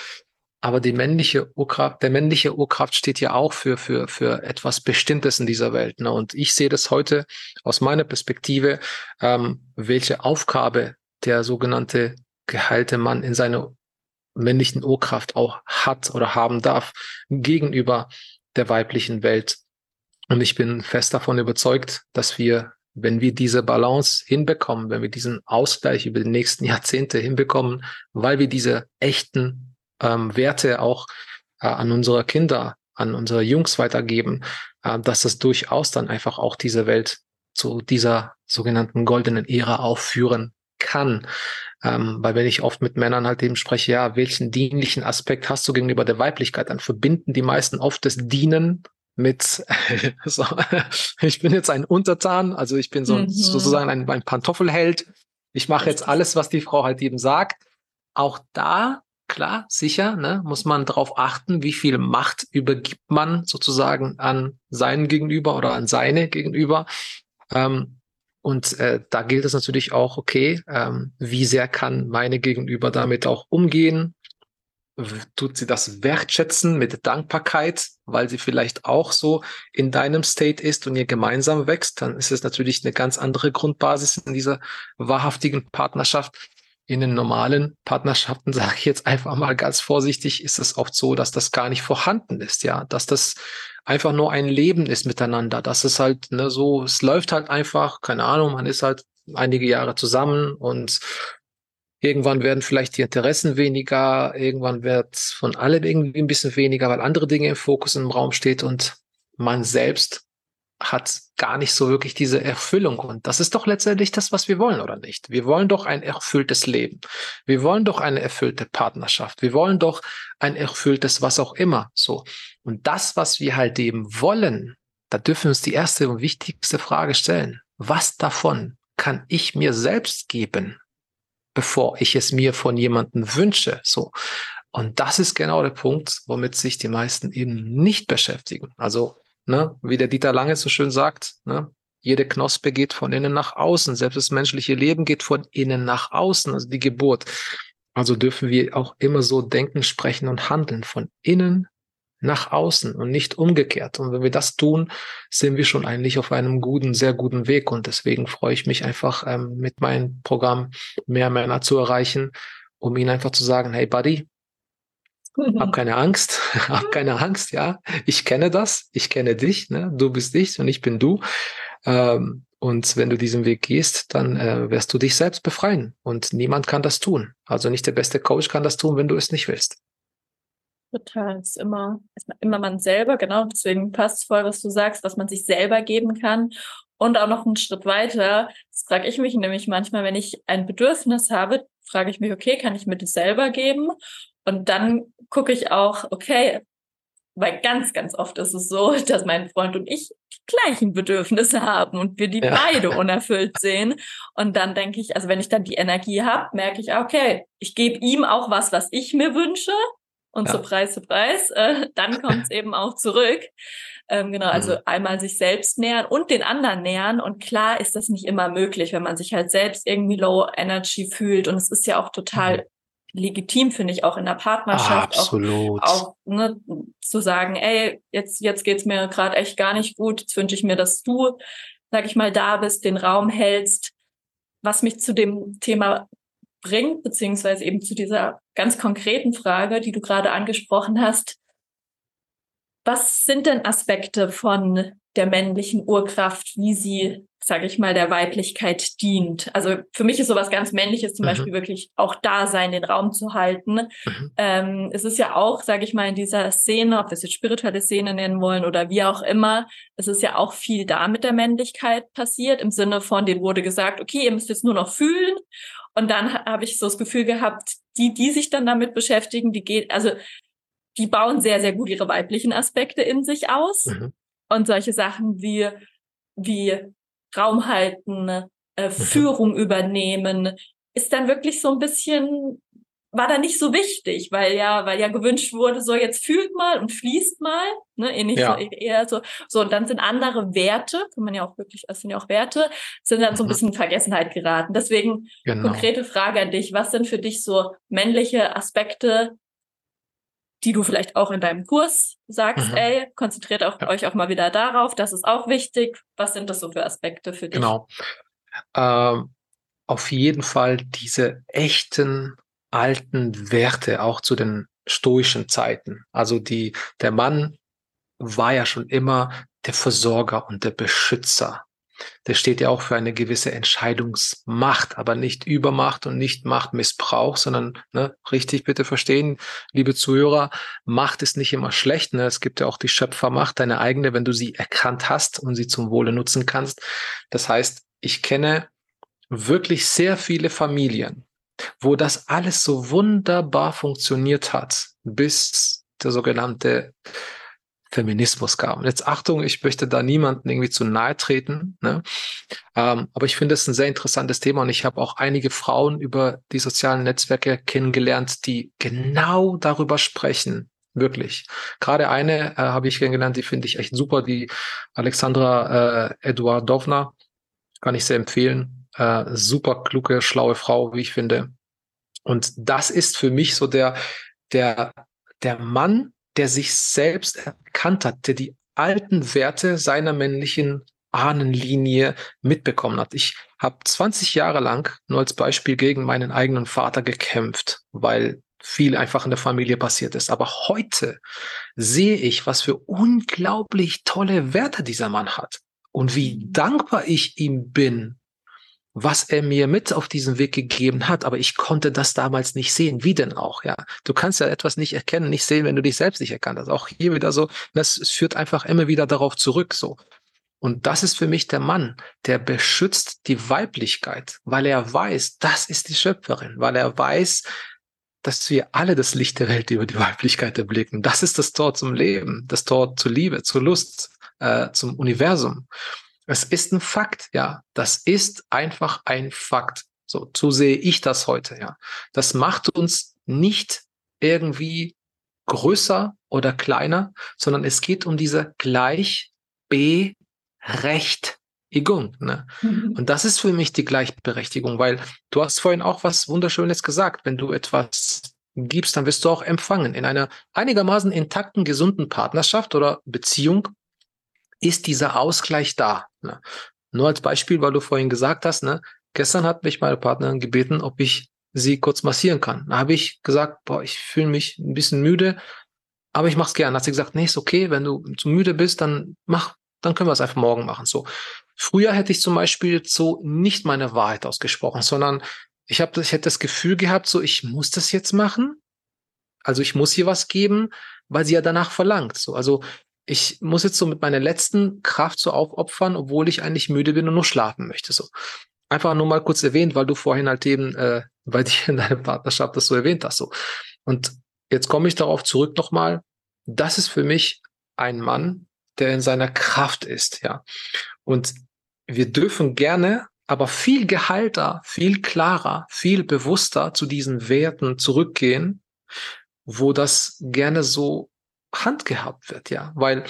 Aber die männliche Urkraft, der männliche Urkraft steht ja auch für, für, für etwas Bestimmtes in dieser Welt. Ne? Und ich sehe das heute aus meiner Perspektive, ähm, welche Aufgabe der sogenannte geheilte Mann in seiner männlichen Urkraft auch hat oder haben darf gegenüber der weiblichen Welt. Und ich bin fest davon überzeugt, dass wir, wenn wir diese Balance hinbekommen, wenn wir diesen Ausgleich über die nächsten Jahrzehnte hinbekommen, weil wir diese echten ähm, Werte auch äh, an unsere Kinder, an unsere Jungs weitergeben, äh, dass es durchaus dann einfach auch diese Welt zu dieser sogenannten goldenen Ära aufführen kann. Ähm, weil wenn ich oft mit Männern halt eben spreche, ja, welchen dienlichen Aspekt hast du gegenüber der Weiblichkeit, dann verbinden die meisten oft das Dienen mit, so, ich bin jetzt ein Untertan, also ich bin so mhm. sozusagen ein, ein Pantoffelheld. Ich mache jetzt alles, was die Frau halt eben sagt. Auch da klar, sicher, ne, muss man darauf achten, wie viel Macht übergibt man sozusagen an seinen Gegenüber oder an seine Gegenüber. Ähm, und äh, da gilt es natürlich auch, okay, ähm, wie sehr kann meine Gegenüber damit auch umgehen? Tut sie das wertschätzen mit Dankbarkeit, weil sie vielleicht auch so in deinem State ist und ihr gemeinsam wächst? Dann ist es natürlich eine ganz andere Grundbasis in dieser wahrhaftigen Partnerschaft in den normalen Partnerschaften, sage ich jetzt einfach mal ganz vorsichtig, ist es oft so, dass das gar nicht vorhanden ist, ja, dass das einfach nur ein Leben ist miteinander, dass es halt ne, so, es läuft halt einfach, keine Ahnung, man ist halt einige Jahre zusammen und irgendwann werden vielleicht die Interessen weniger, irgendwann wird von allem irgendwie ein bisschen weniger, weil andere Dinge im Fokus im Raum steht und man selbst hat gar nicht so wirklich diese Erfüllung. Und das ist doch letztendlich das, was wir wollen, oder nicht? Wir wollen doch ein erfülltes Leben. Wir wollen doch eine erfüllte Partnerschaft. Wir wollen doch ein erfülltes was auch immer. So. Und das, was wir halt eben wollen, da dürfen wir uns die erste und wichtigste Frage stellen. Was davon kann ich mir selbst geben, bevor ich es mir von jemandem wünsche? So. Und das ist genau der Punkt, womit sich die meisten eben nicht beschäftigen. Also Ne? Wie der Dieter Lange so schön sagt, ne? jede Knospe geht von innen nach außen. Selbst das menschliche Leben geht von innen nach außen, also die Geburt. Also dürfen wir auch immer so denken, sprechen und handeln, von innen nach außen und nicht umgekehrt. Und wenn wir das tun, sind wir schon eigentlich auf einem guten, sehr guten Weg. Und deswegen freue ich mich einfach ähm, mit meinem Programm mehr Männer zu erreichen, um ihnen einfach zu sagen, hey Buddy, hab keine Angst, hab keine Angst, ja. Ich kenne das, ich kenne dich, ne? du bist ich und ich bin du. Ähm, und wenn du diesen Weg gehst, dann äh, wirst du dich selbst befreien. Und niemand kann das tun. Also nicht der beste Coach kann das tun, wenn du es nicht willst. Total. Es ist immer, ist immer man selber, genau. Deswegen passt voll, was du sagst, was man sich selber geben kann. Und auch noch einen Schritt weiter, das frage ich mich nämlich manchmal, wenn ich ein Bedürfnis habe, frage ich mich, okay, kann ich mir das selber geben? Und dann gucke ich auch, okay, weil ganz, ganz oft ist es so, dass mein Freund und ich die gleichen Bedürfnisse haben und wir die ja. beide unerfüllt sehen. Und dann denke ich, also wenn ich dann die Energie habe, merke ich, okay, ich gebe ihm auch was, was ich mir wünsche. Und ja. so Preis zu Preis, äh, dann kommt es eben auch zurück. Ähm, genau, also mhm. einmal sich selbst nähern und den anderen nähern. Und klar ist das nicht immer möglich, wenn man sich halt selbst irgendwie low energy fühlt. Und es ist ja auch total mhm legitim, finde ich, auch in der Partnerschaft. Absolut. Auch, auch ne, zu sagen, ey, jetzt, jetzt geht's mir gerade echt gar nicht gut. Jetzt wünsche ich mir, dass du, sag ich mal, da bist, den Raum hältst, was mich zu dem Thema bringt, beziehungsweise eben zu dieser ganz konkreten Frage, die du gerade angesprochen hast. Was sind denn Aspekte von der männlichen Urkraft, wie sie, sage ich mal, der Weiblichkeit dient. Also für mich ist sowas ganz Männliches zum mhm. Beispiel wirklich auch da sein, den Raum zu halten. Mhm. Ähm, es ist ja auch, sage ich mal, in dieser Szene, ob wir es jetzt spirituelle Szene nennen wollen oder wie auch immer, es ist ja auch viel da mit der Männlichkeit passiert, im Sinne von, denen wurde gesagt, okay, ihr müsst jetzt nur noch fühlen. Und dann habe ich so das Gefühl gehabt, die, die sich dann damit beschäftigen, die geht, also die bauen sehr, sehr gut ihre weiblichen Aspekte in sich aus. Mhm. Und solche Sachen wie, wie Raum halten, äh, mhm. Führung übernehmen, ist dann wirklich so ein bisschen, war da nicht so wichtig, weil ja, weil ja gewünscht wurde, so jetzt fühlt mal und fließt mal, ne, ähnlich ja. so, eher so, so, und dann sind andere Werte, kann man ja auch wirklich, das sind ja auch Werte, sind dann so ein mhm. bisschen in Vergessenheit geraten. Deswegen, genau. konkrete Frage an dich, was sind für dich so männliche Aspekte, die du vielleicht auch in deinem Kurs sagst, mhm. ey, konzentriert auch, ja. euch auch mal wieder darauf, das ist auch wichtig. Was sind das so für Aspekte für dich? Genau. Ähm, auf jeden Fall diese echten alten Werte auch zu den stoischen Zeiten. Also die, der Mann war ja schon immer der Versorger und der Beschützer der steht ja auch für eine gewisse Entscheidungsmacht, aber nicht Übermacht und nicht Machtmissbrauch, sondern ne, richtig bitte verstehen, liebe Zuhörer, Macht ist nicht immer schlecht. Ne? Es gibt ja auch die Schöpfermacht, deine eigene, wenn du sie erkannt hast und sie zum Wohle nutzen kannst. Das heißt, ich kenne wirklich sehr viele Familien, wo das alles so wunderbar funktioniert hat, bis der sogenannte Feminismus kam. Jetzt Achtung, ich möchte da niemanden irgendwie zu nahe treten, ne? Ähm, aber ich finde es ein sehr interessantes Thema und ich habe auch einige Frauen über die sozialen Netzwerke kennengelernt, die genau darüber sprechen. Wirklich. Gerade eine äh, habe ich kennengelernt, die finde ich echt super, die Alexandra äh, Eduardovna. Kann ich sehr empfehlen. Äh, super kluge, schlaue Frau, wie ich finde. Und das ist für mich so der, der, der Mann, der sich selbst erkannt hat, der die alten Werte seiner männlichen Ahnenlinie mitbekommen hat. Ich habe 20 Jahre lang nur als Beispiel gegen meinen eigenen Vater gekämpft, weil viel einfach in der Familie passiert ist. Aber heute sehe ich, was für unglaublich tolle Werte dieser Mann hat und wie dankbar ich ihm bin, was er mir mit auf diesen Weg gegeben hat, aber ich konnte das damals nicht sehen. Wie denn auch, ja? Du kannst ja etwas nicht erkennen, nicht sehen, wenn du dich selbst nicht erkannt hast. Auch hier wieder so, das führt einfach immer wieder darauf zurück, so. Und das ist für mich der Mann, der beschützt die Weiblichkeit, weil er weiß, das ist die Schöpferin, weil er weiß, dass wir alle das Licht der Welt über die Weiblichkeit erblicken. Das ist das Tor zum Leben, das Tor zur Liebe, zur Lust, äh, zum Universum. Es ist ein Fakt, ja. Das ist einfach ein Fakt. So, so sehe ich das heute, ja. Das macht uns nicht irgendwie größer oder kleiner, sondern es geht um diese Gleichberechtigung. Ne? Mhm. Und das ist für mich die Gleichberechtigung, weil du hast vorhin auch was Wunderschönes gesagt. Wenn du etwas gibst, dann wirst du auch empfangen. In einer einigermaßen intakten, gesunden Partnerschaft oder Beziehung ist dieser Ausgleich da. Ne? Nur als Beispiel, weil du vorhin gesagt hast, ne, gestern hat mich meine Partnerin gebeten, ob ich sie kurz massieren kann. Da habe ich gesagt, boah, ich fühle mich ein bisschen müde, aber ich mache es gerne. Hat sie gesagt, nee, ist okay, wenn du zu müde bist, dann mach, dann können wir es einfach morgen machen. So. Früher hätte ich zum Beispiel so nicht meine Wahrheit ausgesprochen, sondern ich habe, ich hätte das Gefühl gehabt, so ich muss das jetzt machen. Also ich muss hier was geben, weil sie ja danach verlangt. So, also ich muss jetzt so mit meiner letzten Kraft so aufopfern, obwohl ich eigentlich müde bin und nur schlafen möchte. So. Einfach nur mal kurz erwähnt, weil du vorhin halt eben äh, bei dir in deiner Partnerschaft das so erwähnt hast. So. Und jetzt komme ich darauf zurück nochmal. Das ist für mich ein Mann, der in seiner Kraft ist, ja. Und wir dürfen gerne, aber viel gehalter, viel klarer, viel bewusster zu diesen Werten zurückgehen, wo das gerne so handgehabt wird, ja. Weil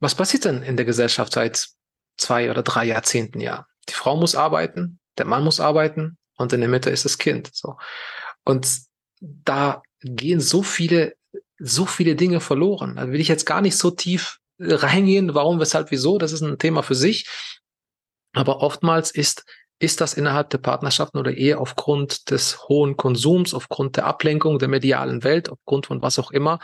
was passiert denn in der Gesellschaft seit zwei oder drei Jahrzehnten, ja? Die Frau muss arbeiten, der Mann muss arbeiten und in der Mitte ist das Kind, so. Und da gehen so viele, so viele Dinge verloren. Da will ich jetzt gar nicht so tief reingehen, warum, weshalb, wieso, das ist ein Thema für sich. Aber oftmals ist, ist das innerhalb der Partnerschaften oder Ehe aufgrund des hohen Konsums, aufgrund der Ablenkung der medialen Welt, aufgrund von was auch immer,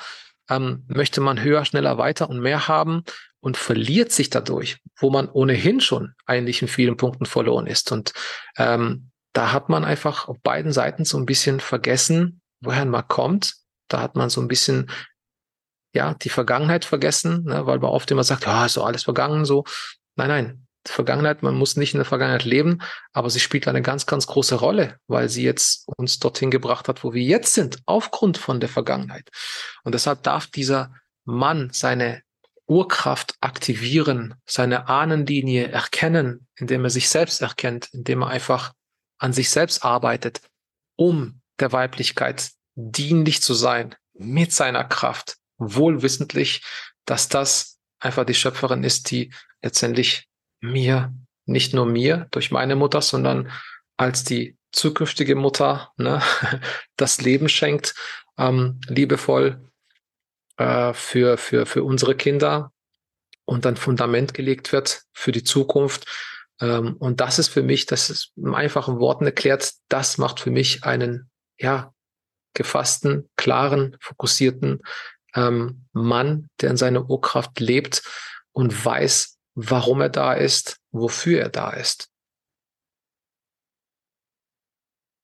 ähm, möchte man höher, schneller, weiter und mehr haben und verliert sich dadurch, wo man ohnehin schon eigentlich in vielen Punkten verloren ist. Und ähm, da hat man einfach auf beiden Seiten so ein bisschen vergessen, woher man kommt. Da hat man so ein bisschen ja die Vergangenheit vergessen, ne, weil man oft immer sagt, ja, ist doch alles vergangen so. Nein, nein, Vergangenheit, man muss nicht in der Vergangenheit leben, aber sie spielt eine ganz, ganz große Rolle, weil sie jetzt uns dorthin gebracht hat, wo wir jetzt sind, aufgrund von der Vergangenheit. Und deshalb darf dieser Mann seine Urkraft aktivieren, seine Ahnenlinie erkennen, indem er sich selbst erkennt, indem er einfach an sich selbst arbeitet, um der Weiblichkeit dienlich zu sein, mit seiner Kraft, wohlwissentlich, dass das einfach die Schöpferin ist, die letztendlich mir, nicht nur mir durch meine Mutter, sondern als die zukünftige Mutter ne, das Leben schenkt, ähm, liebevoll äh, für, für, für unsere Kinder und ein Fundament gelegt wird für die Zukunft. Ähm, und das ist für mich, das ist in einfachen Worten erklärt, das macht für mich einen, ja, gefassten, klaren, fokussierten ähm, Mann, der in seiner Urkraft lebt und weiß, warum er da ist, wofür er da ist.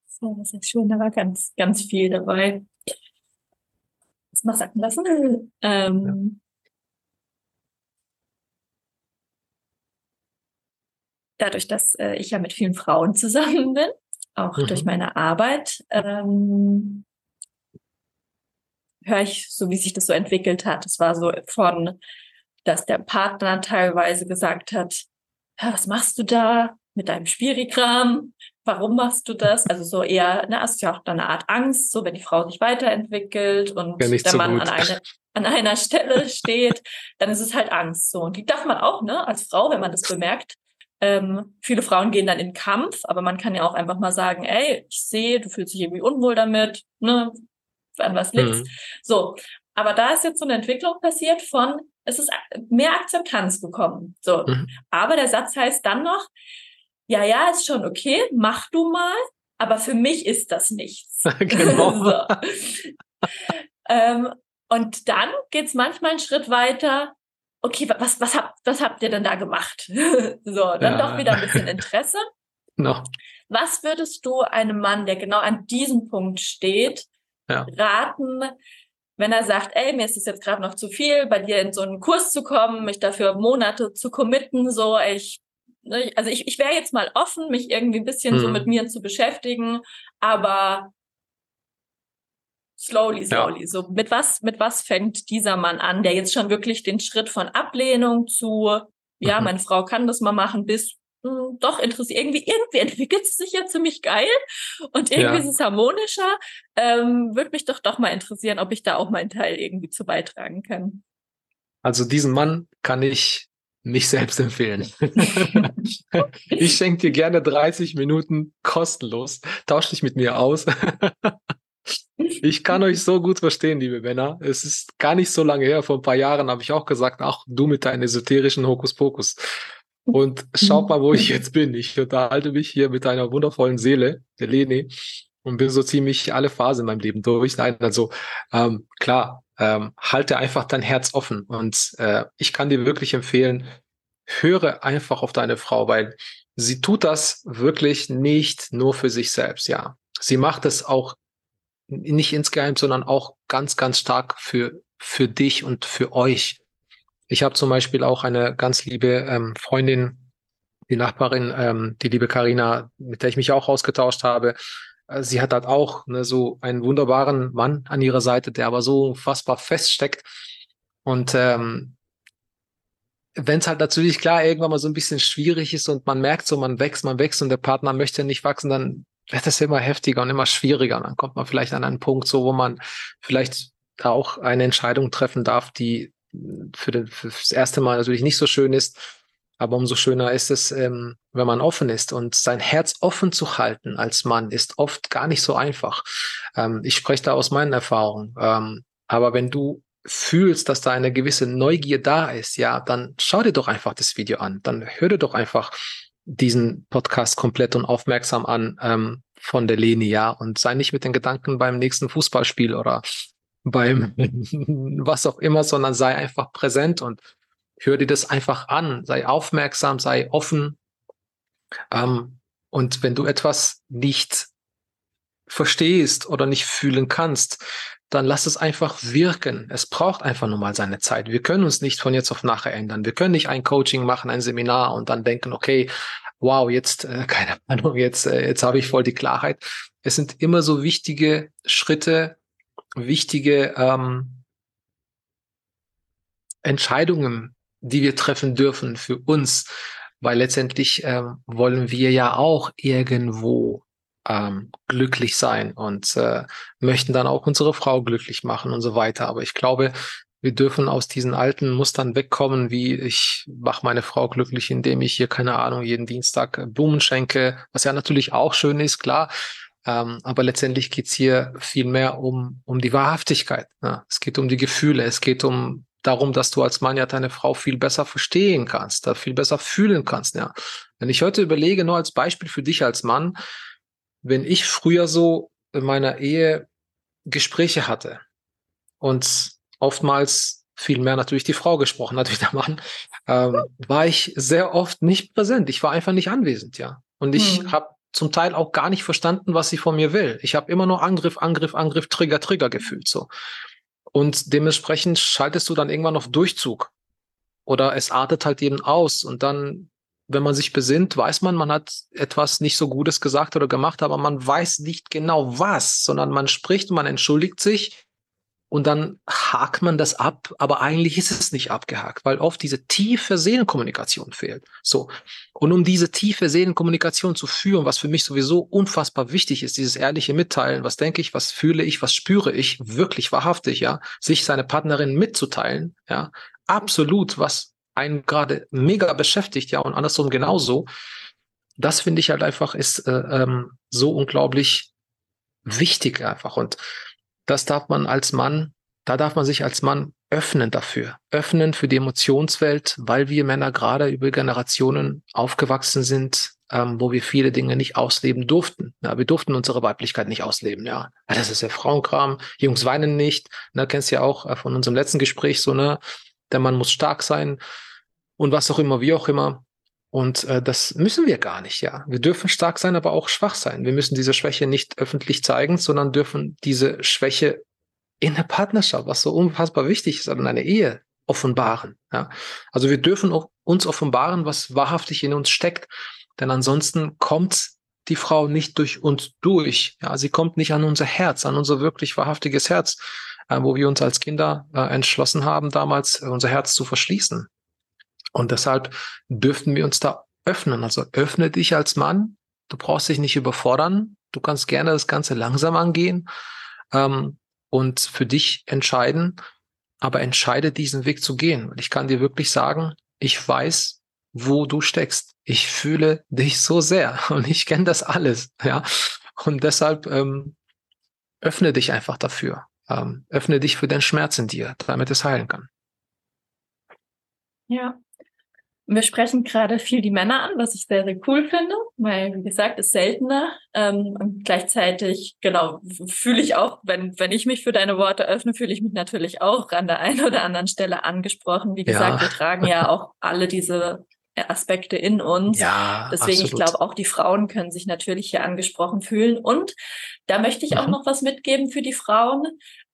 So, das ist schön, da war ganz, ganz viel dabei. Das mal sacken lassen. Ähm, Dadurch, dass äh, ich ja mit vielen Frauen zusammen bin, auch mhm. durch meine Arbeit, ähm, höre ich so, wie sich das so entwickelt hat. Es war so von, dass der Partner teilweise gesagt hat, was machst du da mit deinem Spirikram? Warum machst du das? Also so eher, ne, hast ja auch eine Art Angst, so wenn die Frau sich weiterentwickelt und ja, der Mann an, eine, an einer Stelle steht, dann ist es halt Angst so. Und die darf man auch, ne, als Frau, wenn man das bemerkt. Ähm, viele Frauen gehen dann in Kampf, aber man kann ja auch einfach mal sagen, ey, ich sehe, du fühlst dich irgendwie unwohl damit, ne, an was liegt. Mhm. So, aber da ist jetzt so eine Entwicklung passiert von, es ist mehr Akzeptanz gekommen. So, mhm. aber der Satz heißt dann noch, ja, ja, ist schon okay, mach du mal, aber für mich ist das nichts. genau. ähm, und dann geht's manchmal einen Schritt weiter. Okay, was, was, habt, was habt ihr denn da gemacht? so, dann ja. doch wieder ein bisschen Interesse. No. Was würdest du einem Mann, der genau an diesem Punkt steht, ja. raten, wenn er sagt, ey, mir ist es jetzt gerade noch zu viel, bei dir in so einen Kurs zu kommen, mich dafür Monate zu committen, so, ich, ne, also ich, ich wäre jetzt mal offen, mich irgendwie ein bisschen mhm. so mit mir zu beschäftigen, aber slowly, slowly. Ja. So, mit was, mit was fängt dieser Mann an, der jetzt schon wirklich den Schritt von Ablehnung zu, ja, mhm. meine Frau kann das mal machen, bis hm, doch interessiert. Irgendwie, irgendwie entwickelt es sich ja ziemlich geil und irgendwie ja. ist es harmonischer. Ähm, Würde mich doch doch mal interessieren, ob ich da auch meinen Teil irgendwie zu beitragen kann. Also diesen Mann kann ich nicht selbst empfehlen. ich schenke dir gerne 30 Minuten kostenlos. Tausch dich mit mir aus. ich kann euch so gut verstehen, liebe Männer. Es ist gar nicht so lange her. Vor ein paar Jahren habe ich auch gesagt, ach, du mit deinen esoterischen Hokuspokus. Und schaut mal, wo ich jetzt bin. Ich unterhalte mich hier mit einer wundervollen Seele, der Lene, und bin so ziemlich alle Phasen in meinem Leben durch. Nein, also ähm, klar, ähm, halte einfach dein Herz offen. Und äh, ich kann dir wirklich empfehlen, höre einfach auf deine Frau, weil sie tut das wirklich nicht nur für sich selbst, ja. Sie macht es auch nicht insgeheim, sondern auch ganz, ganz stark für, für dich und für euch. Ich habe zum Beispiel auch eine ganz liebe ähm, Freundin, die Nachbarin, ähm, die liebe Karina, mit der ich mich auch ausgetauscht habe. Äh, sie hat halt auch ne, so einen wunderbaren Mann an ihrer Seite, der aber so unfassbar feststeckt. Und ähm, wenn es halt natürlich klar irgendwann mal so ein bisschen schwierig ist und man merkt so, man wächst, man wächst und der Partner möchte nicht wachsen, dann wird es immer heftiger und immer schwieriger. Und dann kommt man vielleicht an einen Punkt, so wo man vielleicht auch eine Entscheidung treffen darf, die für, den, für das erste Mal natürlich nicht so schön ist. Aber umso schöner ist es, ähm, wenn man offen ist. Und sein Herz offen zu halten als Mann ist oft gar nicht so einfach. Ähm, ich spreche da aus meinen Erfahrungen. Ähm, aber wenn du fühlst, dass da eine gewisse Neugier da ist, ja, dann schau dir doch einfach das Video an. Dann hör dir doch einfach diesen Podcast komplett und aufmerksam an ähm, von der Leni, ja, und sei nicht mit den Gedanken beim nächsten Fußballspiel oder beim was auch immer, sondern sei einfach präsent und hör dir das einfach an, sei aufmerksam, sei offen. Ähm, und wenn du etwas nicht verstehst oder nicht fühlen kannst, dann lass es einfach wirken. Es braucht einfach nur mal seine Zeit. Wir können uns nicht von jetzt auf nachher ändern. Wir können nicht ein Coaching machen, ein Seminar und dann denken, okay, wow, jetzt, äh, keine Ahnung, jetzt, äh, jetzt habe ich voll die Klarheit. Es sind immer so wichtige Schritte, wichtige ähm, Entscheidungen, die wir treffen dürfen für uns, weil letztendlich ähm, wollen wir ja auch irgendwo ähm, glücklich sein und äh, möchten dann auch unsere Frau glücklich machen und so weiter. Aber ich glaube, wir dürfen aus diesen alten Mustern wegkommen, wie ich mache meine Frau glücklich, indem ich hier, keine Ahnung, jeden Dienstag äh, Blumen schenke, was ja natürlich auch schön ist, klar. Ähm, aber letztendlich geht's hier viel mehr um, um die Wahrhaftigkeit. Ne? Es geht um die Gefühle, es geht um darum, dass du als Mann ja deine Frau viel besser verstehen kannst, da viel besser fühlen kannst. Ja. Wenn ich heute überlege, nur als Beispiel für dich als Mann, wenn ich früher so in meiner Ehe Gespräche hatte und oftmals viel mehr natürlich die Frau gesprochen hat wie der Mann, ähm, war ich sehr oft nicht präsent. Ich war einfach nicht anwesend, ja. Und ich hm. habe zum Teil auch gar nicht verstanden, was sie von mir will. Ich habe immer nur Angriff, Angriff, Angriff, Trigger, Trigger gefühlt so. Und dementsprechend schaltest du dann irgendwann auf Durchzug. Oder es artet halt eben aus und dann wenn man sich besinnt, weiß man, man hat etwas nicht so Gutes gesagt oder gemacht, aber man weiß nicht genau was, sondern man spricht, man entschuldigt sich und dann hakt man das ab, aber eigentlich ist es nicht abgehakt, weil oft diese tiefe Seelenkommunikation fehlt. So. Und um diese tiefe Seelenkommunikation zu führen, was für mich sowieso unfassbar wichtig ist, dieses ehrliche Mitteilen, was denke ich, was fühle ich, was spüre ich, wirklich wahrhaftig, ja, sich seine Partnerin mitzuteilen, ja, absolut, was einen gerade mega beschäftigt, ja, und andersrum genauso. Das finde ich halt einfach ist äh, ähm, so unglaublich wichtig einfach. Und das darf man als Mann, da darf man sich als Mann öffnen dafür, öffnen für die Emotionswelt, weil wir Männer gerade über Generationen aufgewachsen sind, ähm, wo wir viele Dinge nicht ausleben durften. Ja, wir durften unsere Weiblichkeit nicht ausleben, ja. Das ist ja Frauenkram, Jungs weinen nicht, ne, kennst ja auch äh, von unserem letzten Gespräch so, ne, der Mann muss stark sein und was auch immer, wie auch immer. Und äh, das müssen wir gar nicht, ja. Wir dürfen stark sein, aber auch schwach sein. Wir müssen diese Schwäche nicht öffentlich zeigen, sondern dürfen diese Schwäche in der Partnerschaft, was so unfassbar wichtig ist, also in einer Ehe, offenbaren. Ja. Also wir dürfen auch uns offenbaren, was wahrhaftig in uns steckt. Denn ansonsten kommt die Frau nicht durch uns durch. Ja, sie kommt nicht an unser Herz, an unser wirklich wahrhaftiges Herz, äh, wo wir uns als Kinder äh, entschlossen haben, damals äh, unser Herz zu verschließen. Und deshalb dürften wir uns da öffnen. Also öffne dich als Mann. Du brauchst dich nicht überfordern. Du kannst gerne das Ganze langsam angehen ähm, und für dich entscheiden. Aber entscheide diesen Weg zu gehen. Und ich kann dir wirklich sagen, ich weiß, wo du steckst. Ich fühle dich so sehr und ich kenne das alles. Ja, und deshalb ähm, öffne dich einfach dafür. Ähm, öffne dich für den Schmerz in dir, damit es heilen kann. Ja, wir sprechen gerade viel die Männer an, was ich sehr, sehr cool finde, weil, wie gesagt, ist seltener. Ähm, und gleichzeitig, genau, fühle ich auch, wenn, wenn ich mich für deine Worte öffne, fühle ich mich natürlich auch an der einen oder anderen Stelle angesprochen. Wie gesagt, ja. wir tragen ja auch alle diese Aspekte in uns. Ja, Deswegen, absolut. ich glaube, auch die Frauen können sich natürlich hier angesprochen fühlen. Und da möchte ich auch mhm. noch was mitgeben für die Frauen.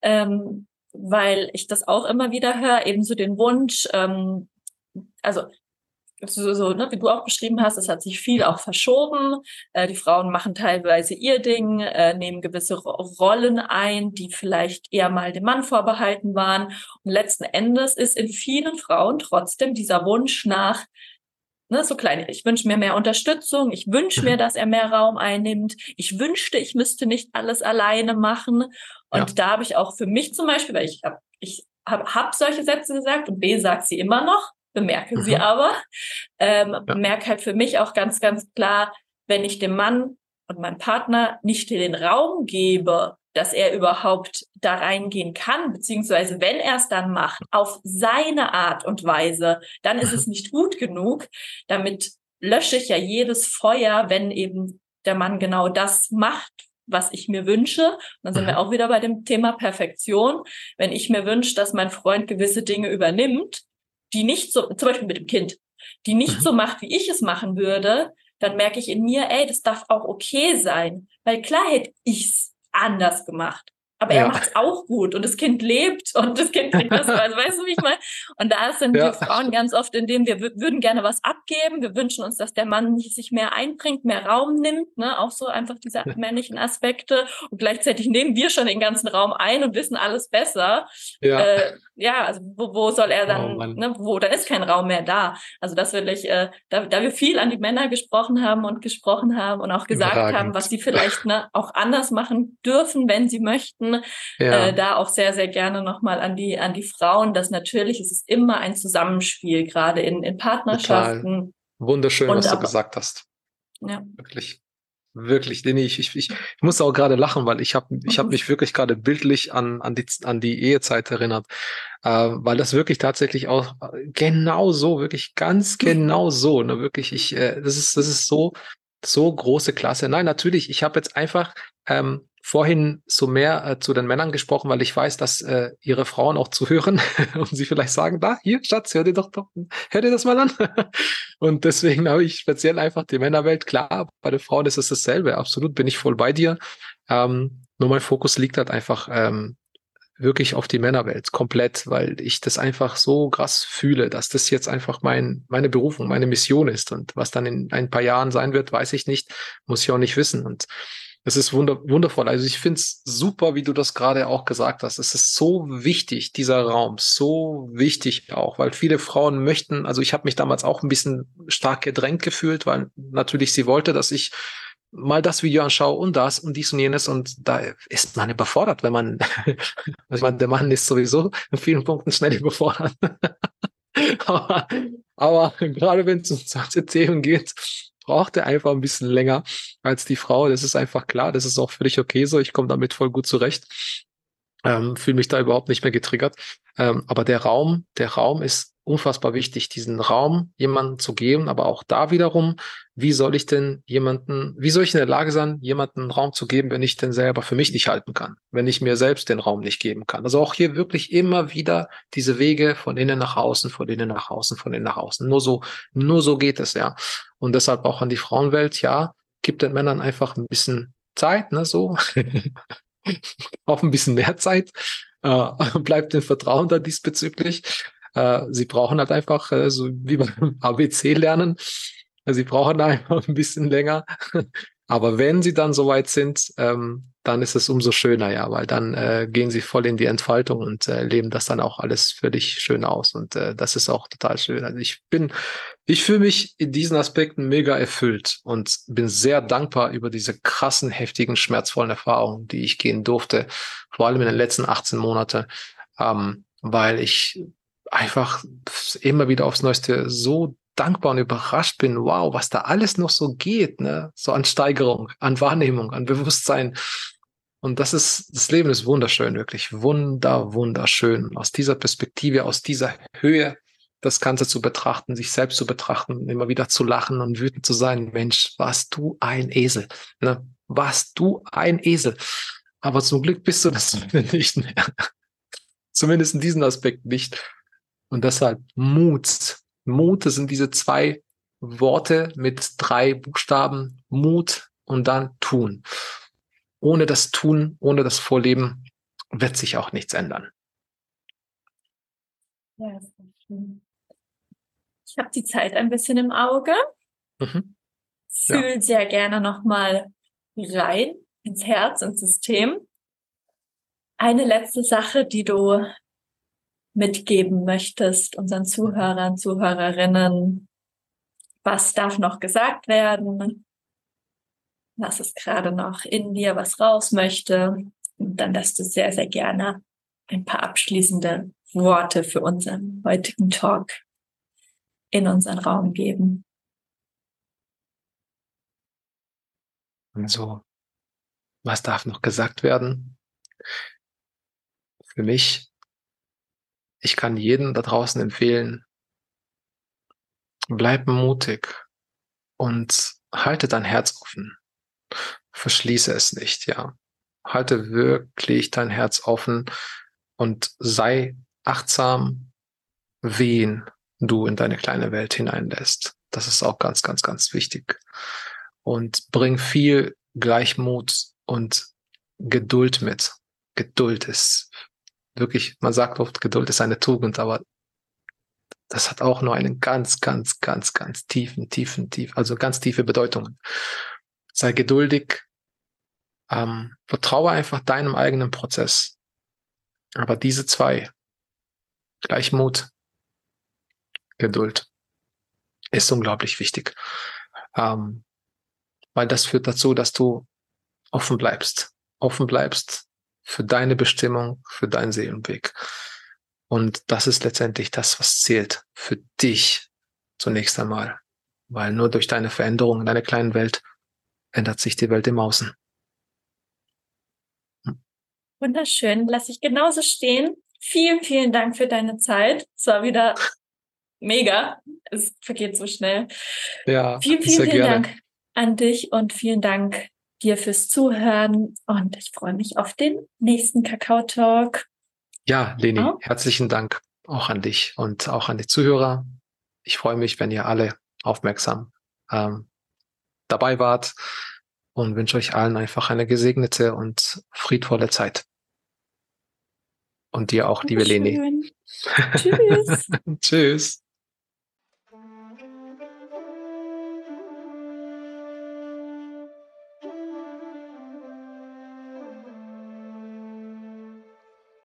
Ähm, weil ich das auch immer wieder höre, eben so den Wunsch, ähm, also so, so ne, wie du auch beschrieben hast, es hat sich viel auch verschoben. Äh, die Frauen machen teilweise ihr Ding, äh, nehmen gewisse Rollen ein, die vielleicht eher mal dem Mann vorbehalten waren. Und letzten Endes ist in vielen Frauen trotzdem dieser Wunsch nach, ne, so klein, ich wünsche mir mehr Unterstützung, ich wünsche mir, mhm. dass er mehr Raum einnimmt, ich wünschte, ich müsste nicht alles alleine machen. Und ja. da habe ich auch für mich zum Beispiel, weil ich habe ich hab, hab solche Sätze gesagt und B sagt sie immer noch, bemerke mhm. sie aber. Ähm, ja. Bemerke halt für mich auch ganz, ganz klar, wenn ich dem Mann und meinem Partner nicht den Raum gebe, dass er überhaupt da reingehen kann, beziehungsweise wenn er es dann macht, auf seine Art und Weise, dann ist es nicht gut genug. Damit lösche ich ja jedes Feuer, wenn eben der Mann genau das macht, was ich mir wünsche. dann sind wir mhm. auch wieder bei dem Thema Perfektion. Wenn ich mir wünsche, dass mein Freund gewisse Dinge übernimmt, die nicht so, zum Beispiel mit dem Kind, die nicht mhm. so macht, wie ich es machen würde, dann merke ich in mir, ey, das darf auch okay sein. Weil klar hätte ich's anders gemacht. Aber ja. er macht es auch gut und das Kind lebt und das Kind kriegt das, also weißt du, wie ich meine? Und da sind ja. wir Frauen ganz oft in dem, wir würden gerne was abgeben, wir wünschen uns, dass der Mann sich mehr einbringt, mehr Raum nimmt, ne, auch so einfach diese männlichen Aspekte und gleichzeitig nehmen wir schon den ganzen Raum ein und wissen alles besser. Ja. Äh, ja, also wo, wo soll er dann, oh, ne, wo, dann ist kein Raum mehr da. Also das will ich, äh, da, da wir viel an die Männer gesprochen haben und gesprochen haben und auch gesagt Überragend. haben, was sie vielleicht ne, auch anders machen dürfen, wenn sie möchten, ja. äh, da auch sehr, sehr gerne nochmal an die, an die Frauen, dass natürlich ist es immer ein Zusammenspiel, gerade in, in Partnerschaften. Total. Wunderschön, was du gesagt hast. Ja. Wirklich. Wirklich, nee, ich, ich, ich, ich muss auch gerade lachen, weil ich habe ich hab mhm. mich wirklich gerade bildlich an, an, die, an die Ehezeit erinnert, äh, weil das wirklich tatsächlich auch genau so, wirklich ganz mhm. genau so, ne, wirklich, ich, äh, das ist, das ist so, so große Klasse. Nein, natürlich, ich habe jetzt einfach ähm, vorhin so mehr äh, zu den Männern gesprochen, weil ich weiß, dass äh, ihre Frauen auch zuhören und sie vielleicht sagen, da, hier, Schatz, hör dir doch, doch hör dir das mal an. und deswegen habe ich speziell einfach die Männerwelt. Klar, bei den Frauen ist es dasselbe. Absolut bin ich voll bei dir. Ähm, nur mein Fokus liegt halt einfach ähm, wirklich auf die Männerwelt komplett, weil ich das einfach so krass fühle, dass das jetzt einfach mein, meine Berufung, meine Mission ist. Und was dann in ein paar Jahren sein wird, weiß ich nicht, muss ich auch nicht wissen. Und es ist wunder wundervoll. Also ich finde es super, wie du das gerade auch gesagt hast. Es ist so wichtig, dieser Raum, so wichtig auch, weil viele Frauen möchten, also ich habe mich damals auch ein bisschen stark gedrängt gefühlt, weil natürlich sie wollte, dass ich mal das Video anschaue und das und dies und jenes und da ist man überfordert, wenn man, also ich meine, der Mann ist sowieso in vielen Punkten schnell überfordert. aber, aber gerade wenn es um solche Themen geht, brauchte einfach ein bisschen länger als die Frau. Das ist einfach klar. Das ist auch völlig okay so. Ich komme damit voll gut zurecht. Ähm, Fühle mich da überhaupt nicht mehr getriggert. Ähm, aber der Raum, der Raum ist unfassbar wichtig, diesen Raum jemandem zu geben, aber auch da wiederum, wie soll ich denn jemanden, wie soll ich in der Lage sein, jemanden Raum zu geben, wenn ich den selber für mich nicht halten kann, wenn ich mir selbst den Raum nicht geben kann. Also auch hier wirklich immer wieder diese Wege von innen nach außen, von innen nach außen, von innen nach außen. Nur so, nur so geht es, ja. Und deshalb auch an die Frauenwelt, ja, gibt den Männern einfach ein bisschen Zeit, ne, so. auch ein bisschen mehr Zeit, äh, bleibt den Vertrauen da diesbezüglich. Äh, sie brauchen halt einfach, äh, so wie beim ABC lernen, sie brauchen einfach ein bisschen länger. Aber wenn sie dann soweit sind, ähm, dann ist es umso schöner, ja, weil dann äh, gehen sie voll in die Entfaltung und äh, leben das dann auch alles dich schön aus. Und äh, das ist auch total schön. Also ich bin, ich fühle mich in diesen Aspekten mega erfüllt und bin sehr dankbar über diese krassen, heftigen, schmerzvollen Erfahrungen, die ich gehen durfte, vor allem in den letzten 18 Monaten, ähm, weil ich einfach immer wieder aufs Neueste so dankbar und überrascht bin, wow, was da alles noch so geht, ne? So an Steigerung, an Wahrnehmung, an Bewusstsein. Und das ist, das Leben ist wunderschön, wirklich wunder, wunderschön. Aus dieser Perspektive, aus dieser Höhe das Ganze zu betrachten, sich selbst zu betrachten, immer wieder zu lachen und wütend zu sein. Mensch, was du ein Esel, ne? Was du ein Esel. Aber zum Glück bist du das nicht mehr. Zumindest in diesem Aspekt nicht. Und deshalb Mut. Mut, das sind diese zwei Worte mit drei Buchstaben. Mut und dann tun. Ohne das Tun, ohne das Vorleben wird sich auch nichts ändern. Ja, sehr schön. Ich habe die Zeit ein bisschen im Auge. Mhm. Fühl ja. sehr gerne nochmal rein ins Herz, ins System. Eine letzte Sache, die du mitgeben möchtest, unseren Zuhörern, Zuhörerinnen. Was darf noch gesagt werden? Was ist gerade noch in dir, was raus möchte? Und dann darfst du sehr, sehr gerne ein paar abschließende Worte für unseren heutigen Talk in unseren Raum geben. Also, was darf noch gesagt werden? Für mich, ich kann jedem da draußen empfehlen, bleib mutig und halte dein Herz offen. Verschließe es nicht, ja. Halte wirklich dein Herz offen und sei achtsam, wen du in deine kleine Welt hineinlässt. Das ist auch ganz, ganz, ganz wichtig. Und bring viel Gleichmut und Geduld mit. Geduld ist wirklich, man sagt oft, Geduld ist eine Tugend, aber das hat auch nur einen ganz, ganz, ganz, ganz tiefen, tiefen, tief, also ganz tiefe Bedeutungen. Sei geduldig, ähm, vertraue einfach deinem eigenen Prozess. Aber diese zwei, Gleichmut, Geduld, ist unglaublich wichtig. Ähm, weil das führt dazu, dass du offen bleibst, offen bleibst für deine Bestimmung, für deinen Seelenweg. Und das ist letztendlich das, was zählt für dich zunächst einmal. Weil nur durch deine Veränderung in deiner kleinen Welt ändert sich die Welt im Außen. Wunderschön, lass ich genauso stehen. Vielen, vielen Dank für deine Zeit. Es war wieder mega. Es vergeht so schnell. Ja, vielen, vielen, vielen gerne. Dank an dich und vielen Dank dir fürs Zuhören. Und ich freue mich auf den nächsten Kakao-Talk. Ja, Leni, oh. herzlichen Dank auch an dich und auch an die Zuhörer. Ich freue mich, wenn ihr alle aufmerksam ähm, dabei wart und wünsche euch allen einfach eine gesegnete und friedvolle Zeit. Und dir auch, liebe Leni. Tschüss. Tschüss.